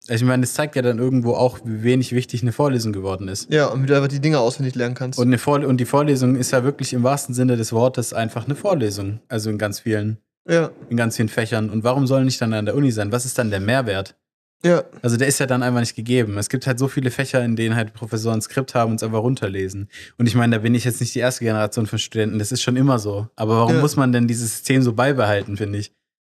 Ich meine, das zeigt ja dann irgendwo auch, wie wenig wichtig eine Vorlesung geworden ist. Ja, und wie du einfach die Dinge auswendig lernen kannst. Und, eine Vorle und die Vorlesung ist ja wirklich im wahrsten Sinne des Wortes einfach eine Vorlesung. Also in ganz vielen, ja, in ganz vielen Fächern. Und warum soll nicht dann an der Uni sein? Was ist dann der Mehrwert? ja, Also der ist ja dann einfach nicht gegeben. Es gibt halt so viele Fächer, in denen halt Professoren ein Skript haben und es einfach runterlesen. Und ich meine, da bin ich jetzt nicht die erste Generation von Studenten, das ist schon immer so. Aber warum Ja. muss man denn dieses System so beibehalten, finde ich?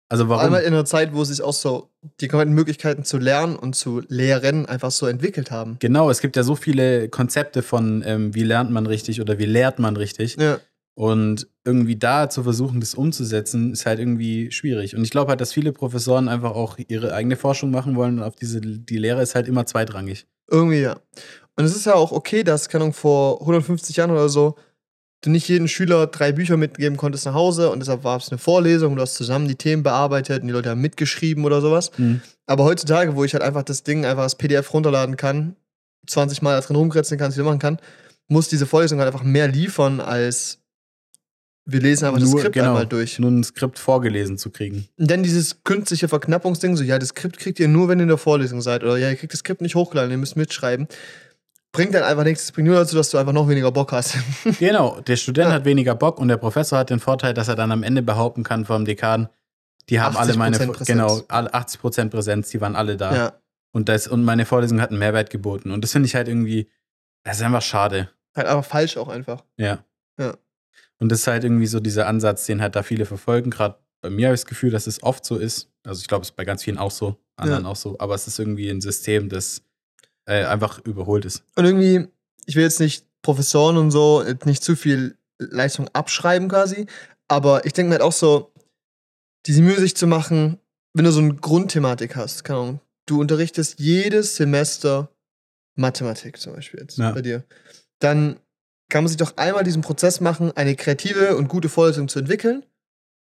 Also warum? Einmal in einer Zeit, wo sich auch so die kompletten Möglichkeiten zu lernen und zu lehren einfach so entwickelt haben. Genau, es gibt ja so viele Konzepte von, ähm, wie lernt man richtig oder wie lehrt man richtig. Ja, Und irgendwie da zu versuchen, das umzusetzen, ist halt irgendwie schwierig. Und ich glaube halt, dass viele Professoren einfach auch ihre eigene Forschung machen wollen und auf diese, die Lehre ist halt immer zweitrangig. irgendwie ja. Und es ist ja auch okay, dass, keine Ahnung, vor 150 Jahren oder so, du nicht jedem Schüler drei Bücher mitgeben konntest nach Hause und deshalb war es eine Vorlesung und du hast zusammen die Themen bearbeitet und die Leute haben mitgeschrieben oder sowas. Mhm. Aber heutzutage, wo ich halt einfach das Ding einfach als PDF runterladen kann, 20 Mal drin rumkretzeln kann, ich machen kann, muss diese Vorlesung halt einfach mehr liefern als wir lesen einfach das Nur- Skript genau, einmal durch. Nur ein Skript vorgelesen zu kriegen. Dann dieses künstliche Verknappungsding, so, ja, das Skript kriegt ihr nur, wenn ihr in der Vorlesung seid. Oder ja, ihr kriegt das Skript nicht hochgeladen, ihr müsst mitschreiben. Bringt dann einfach nichts. Es bringt nur dazu, dass du einfach noch weniger Bock hast. [LAUGHS] Genau, der Student Ja. hat weniger Bock und der Professor hat den Vorteil, dass er dann am Ende behaupten kann vom Dekan, die haben alle meine 80% Präsenz. genau alle 80% Präsenz, die waren alle da. ja. Und das und meine Vorlesung hat einen Mehrwert geboten und das finde ich halt irgendwie das ist einfach schade. Halt einfach falsch auch einfach. Ja. Ja. Und das ist halt irgendwie so dieser Ansatz, den halt da viele verfolgen. Gerade bei mir habe ich das Gefühl, dass es oft so ist. Also ich glaube, es ist bei ganz vielen auch so, anderen Ja. auch so. Aber es ist irgendwie ein System, das äh, einfach überholt ist. Und irgendwie, ich will jetzt nicht Professoren und so nicht zu viel Leistung abschreiben quasi, aber ich denke mir halt auch so, diese Mühe sich zu machen, wenn du so eine Grundthematik hast, keine Ahnung, du unterrichtest jedes Semester Mathematik zum Beispiel jetzt Ja. bei dir, dann kann man sich doch einmal diesen Prozess machen, eine kreative und gute Vorlesung zu entwickeln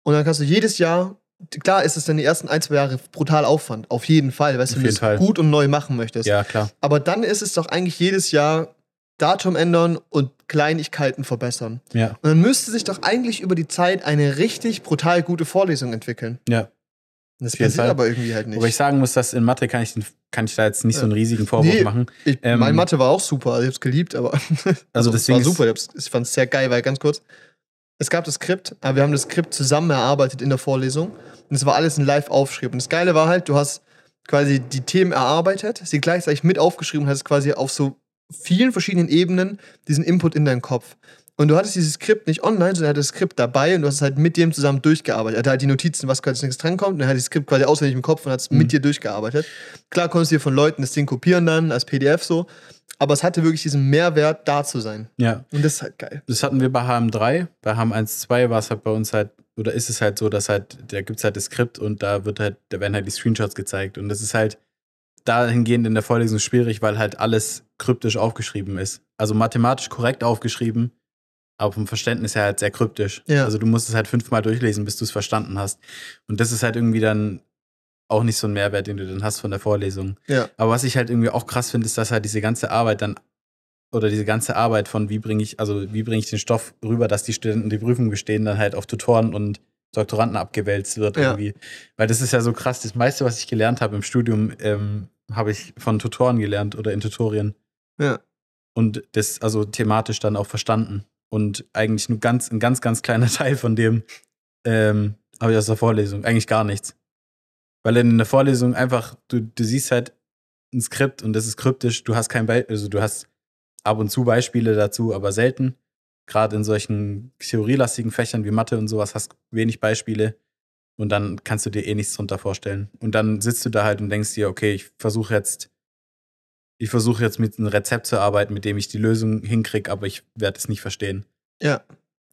und dann kannst du jedes Jahr Klar ist es dann die ersten ein, zwei Jahre brutal Aufwand, auf jeden Fall, weißt du, wenn du es gut und neu machen möchtest. Ja, klar. Aber dann ist es doch eigentlich jedes Jahr Datum ändern und Kleinigkeiten verbessern. Ja, Und dann müsste sich doch eigentlich über die Zeit eine richtig brutal gute Vorlesung entwickeln. ja. Das passiert Fall. aber irgendwie halt nicht. Wobei ich sagen muss, dass in Mathe kann ich, den, kann ich da jetzt nicht so einen riesigen Vorwurf Nee. machen. ich, ähm, mein Mathe war auch super, also ich hab's geliebt, aber also, es [LAUGHS] deswegen war super, ich, ich fand's sehr geil, weil ganz kurz, es gab das Skript, aber wir haben das Skript zusammen erarbeitet in der Vorlesung und es war alles ein Live-Aufschrieb. Und das Geile war halt, du hast quasi die Themen erarbeitet, sie gleichzeitig mit aufgeschrieben und hast quasi auf so vielen verschiedenen Ebenen diesen Input in deinen Kopf. Und du hattest dieses Skript nicht online, sondern er hatte das Skript dabei und du hast es halt mit dem zusammen durchgearbeitet. Er hatte halt die Notizen, was quasi nichts drankommt, und er hat das Skript quasi auswendig im Kopf und hat es Mhm. mit dir durchgearbeitet. Klar konntest du dir von Leuten das Ding kopieren dann als PDF so, aber es hatte wirklich diesen Mehrwert, da zu sein. Ja. Und das ist halt geil. Das hatten wir bei HM3. Bei HM1.2 war es halt bei uns halt, oder ist es halt so, dass halt, da gibt es halt das Skript und da wird halt, da werden halt die Screenshots gezeigt. Und das ist halt dahingehend in der Vorlesung schwierig, weil halt alles kryptisch aufgeschrieben ist. Also mathematisch korrekt aufgeschrieben, aber vom Verständnis her halt sehr kryptisch. Ja. Also du musst es halt fünfmal durchlesen, bis du es verstanden hast. Und das ist halt irgendwie dann auch nicht so ein Mehrwert, den du dann hast von der Vorlesung. Ja. Aber was ich halt irgendwie auch krass finde, ist, dass halt diese ganze Arbeit dann oder diese ganze Arbeit von wie bringe ich, also wie bringe ich den Stoff rüber, dass die Studenten die Prüfung bestehen, dann halt auf Tutoren und Doktoranden abgewälzt wird Ja. irgendwie. Weil das ist ja so krass. Das meiste, was ich gelernt habe im Studium, ähm, habe ich von Tutoren gelernt oder in Tutorien. Ja. Und das also thematisch dann auch verstanden. Und eigentlich nur ganz, ein ganz, ganz kleiner [LAUGHS] Teil von dem ähm, habe ich aus der Vorlesung. Eigentlich gar nichts. Weil in der Vorlesung einfach, du, du siehst halt ein Skript und das ist kryptisch. Du hast kein Be also du hast ab und zu Beispiele dazu, aber selten. Gerade in solchen theorielastigen Fächern wie Mathe und sowas hast du wenig Beispiele. Und dann kannst du dir eh nichts drunter vorstellen. Und dann sitzt du da halt und denkst dir, okay, ich versuche jetzt, ich versuche jetzt mit einem Rezept zu arbeiten, mit dem ich die Lösung hinkriege, aber ich werde es nicht verstehen. Ja.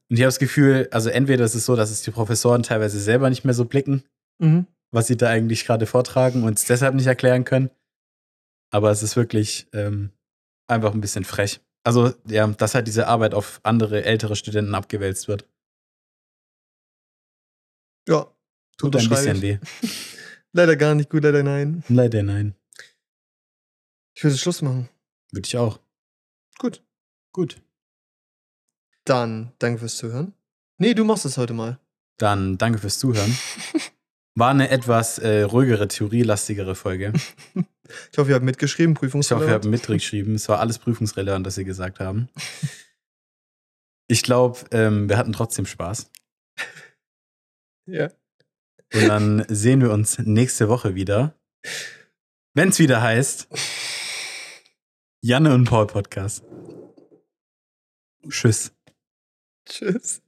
Und ich habe das Gefühl, also entweder ist es so, dass es die Professoren teilweise selber nicht mehr so blicken, Mhm. was sie da eigentlich gerade vortragen und es deshalb nicht erklären können. Aber es ist wirklich ähm, einfach ein bisschen frech. Also, ja, dass halt diese Arbeit auf andere, ältere Studenten abgewälzt wird. Ja. Tut ein bisschen ich. weh. [LAUGHS] Leider gar nicht gut, leider nein. Leider nein. Ich würde Schluss machen. Würde ich auch. Gut. Gut. Dann danke fürs Zuhören. Nee, du machst es heute mal. Dann danke fürs Zuhören. War eine etwas äh, ruhigere, theorielastigere Folge. Ich hoffe, ihr habt mitgeschrieben, Ich hoffe, ihr Prüfungsrelevant. habt mitgeschrieben. Es war alles prüfungsrelevant, was sie gesagt haben. Ich glaube, ähm, wir hatten trotzdem Spaß. Ja. Und dann sehen wir uns nächste Woche wieder. Wenn es wieder heißt, Janne und Paul Podcast. Tschüss. Tschüss.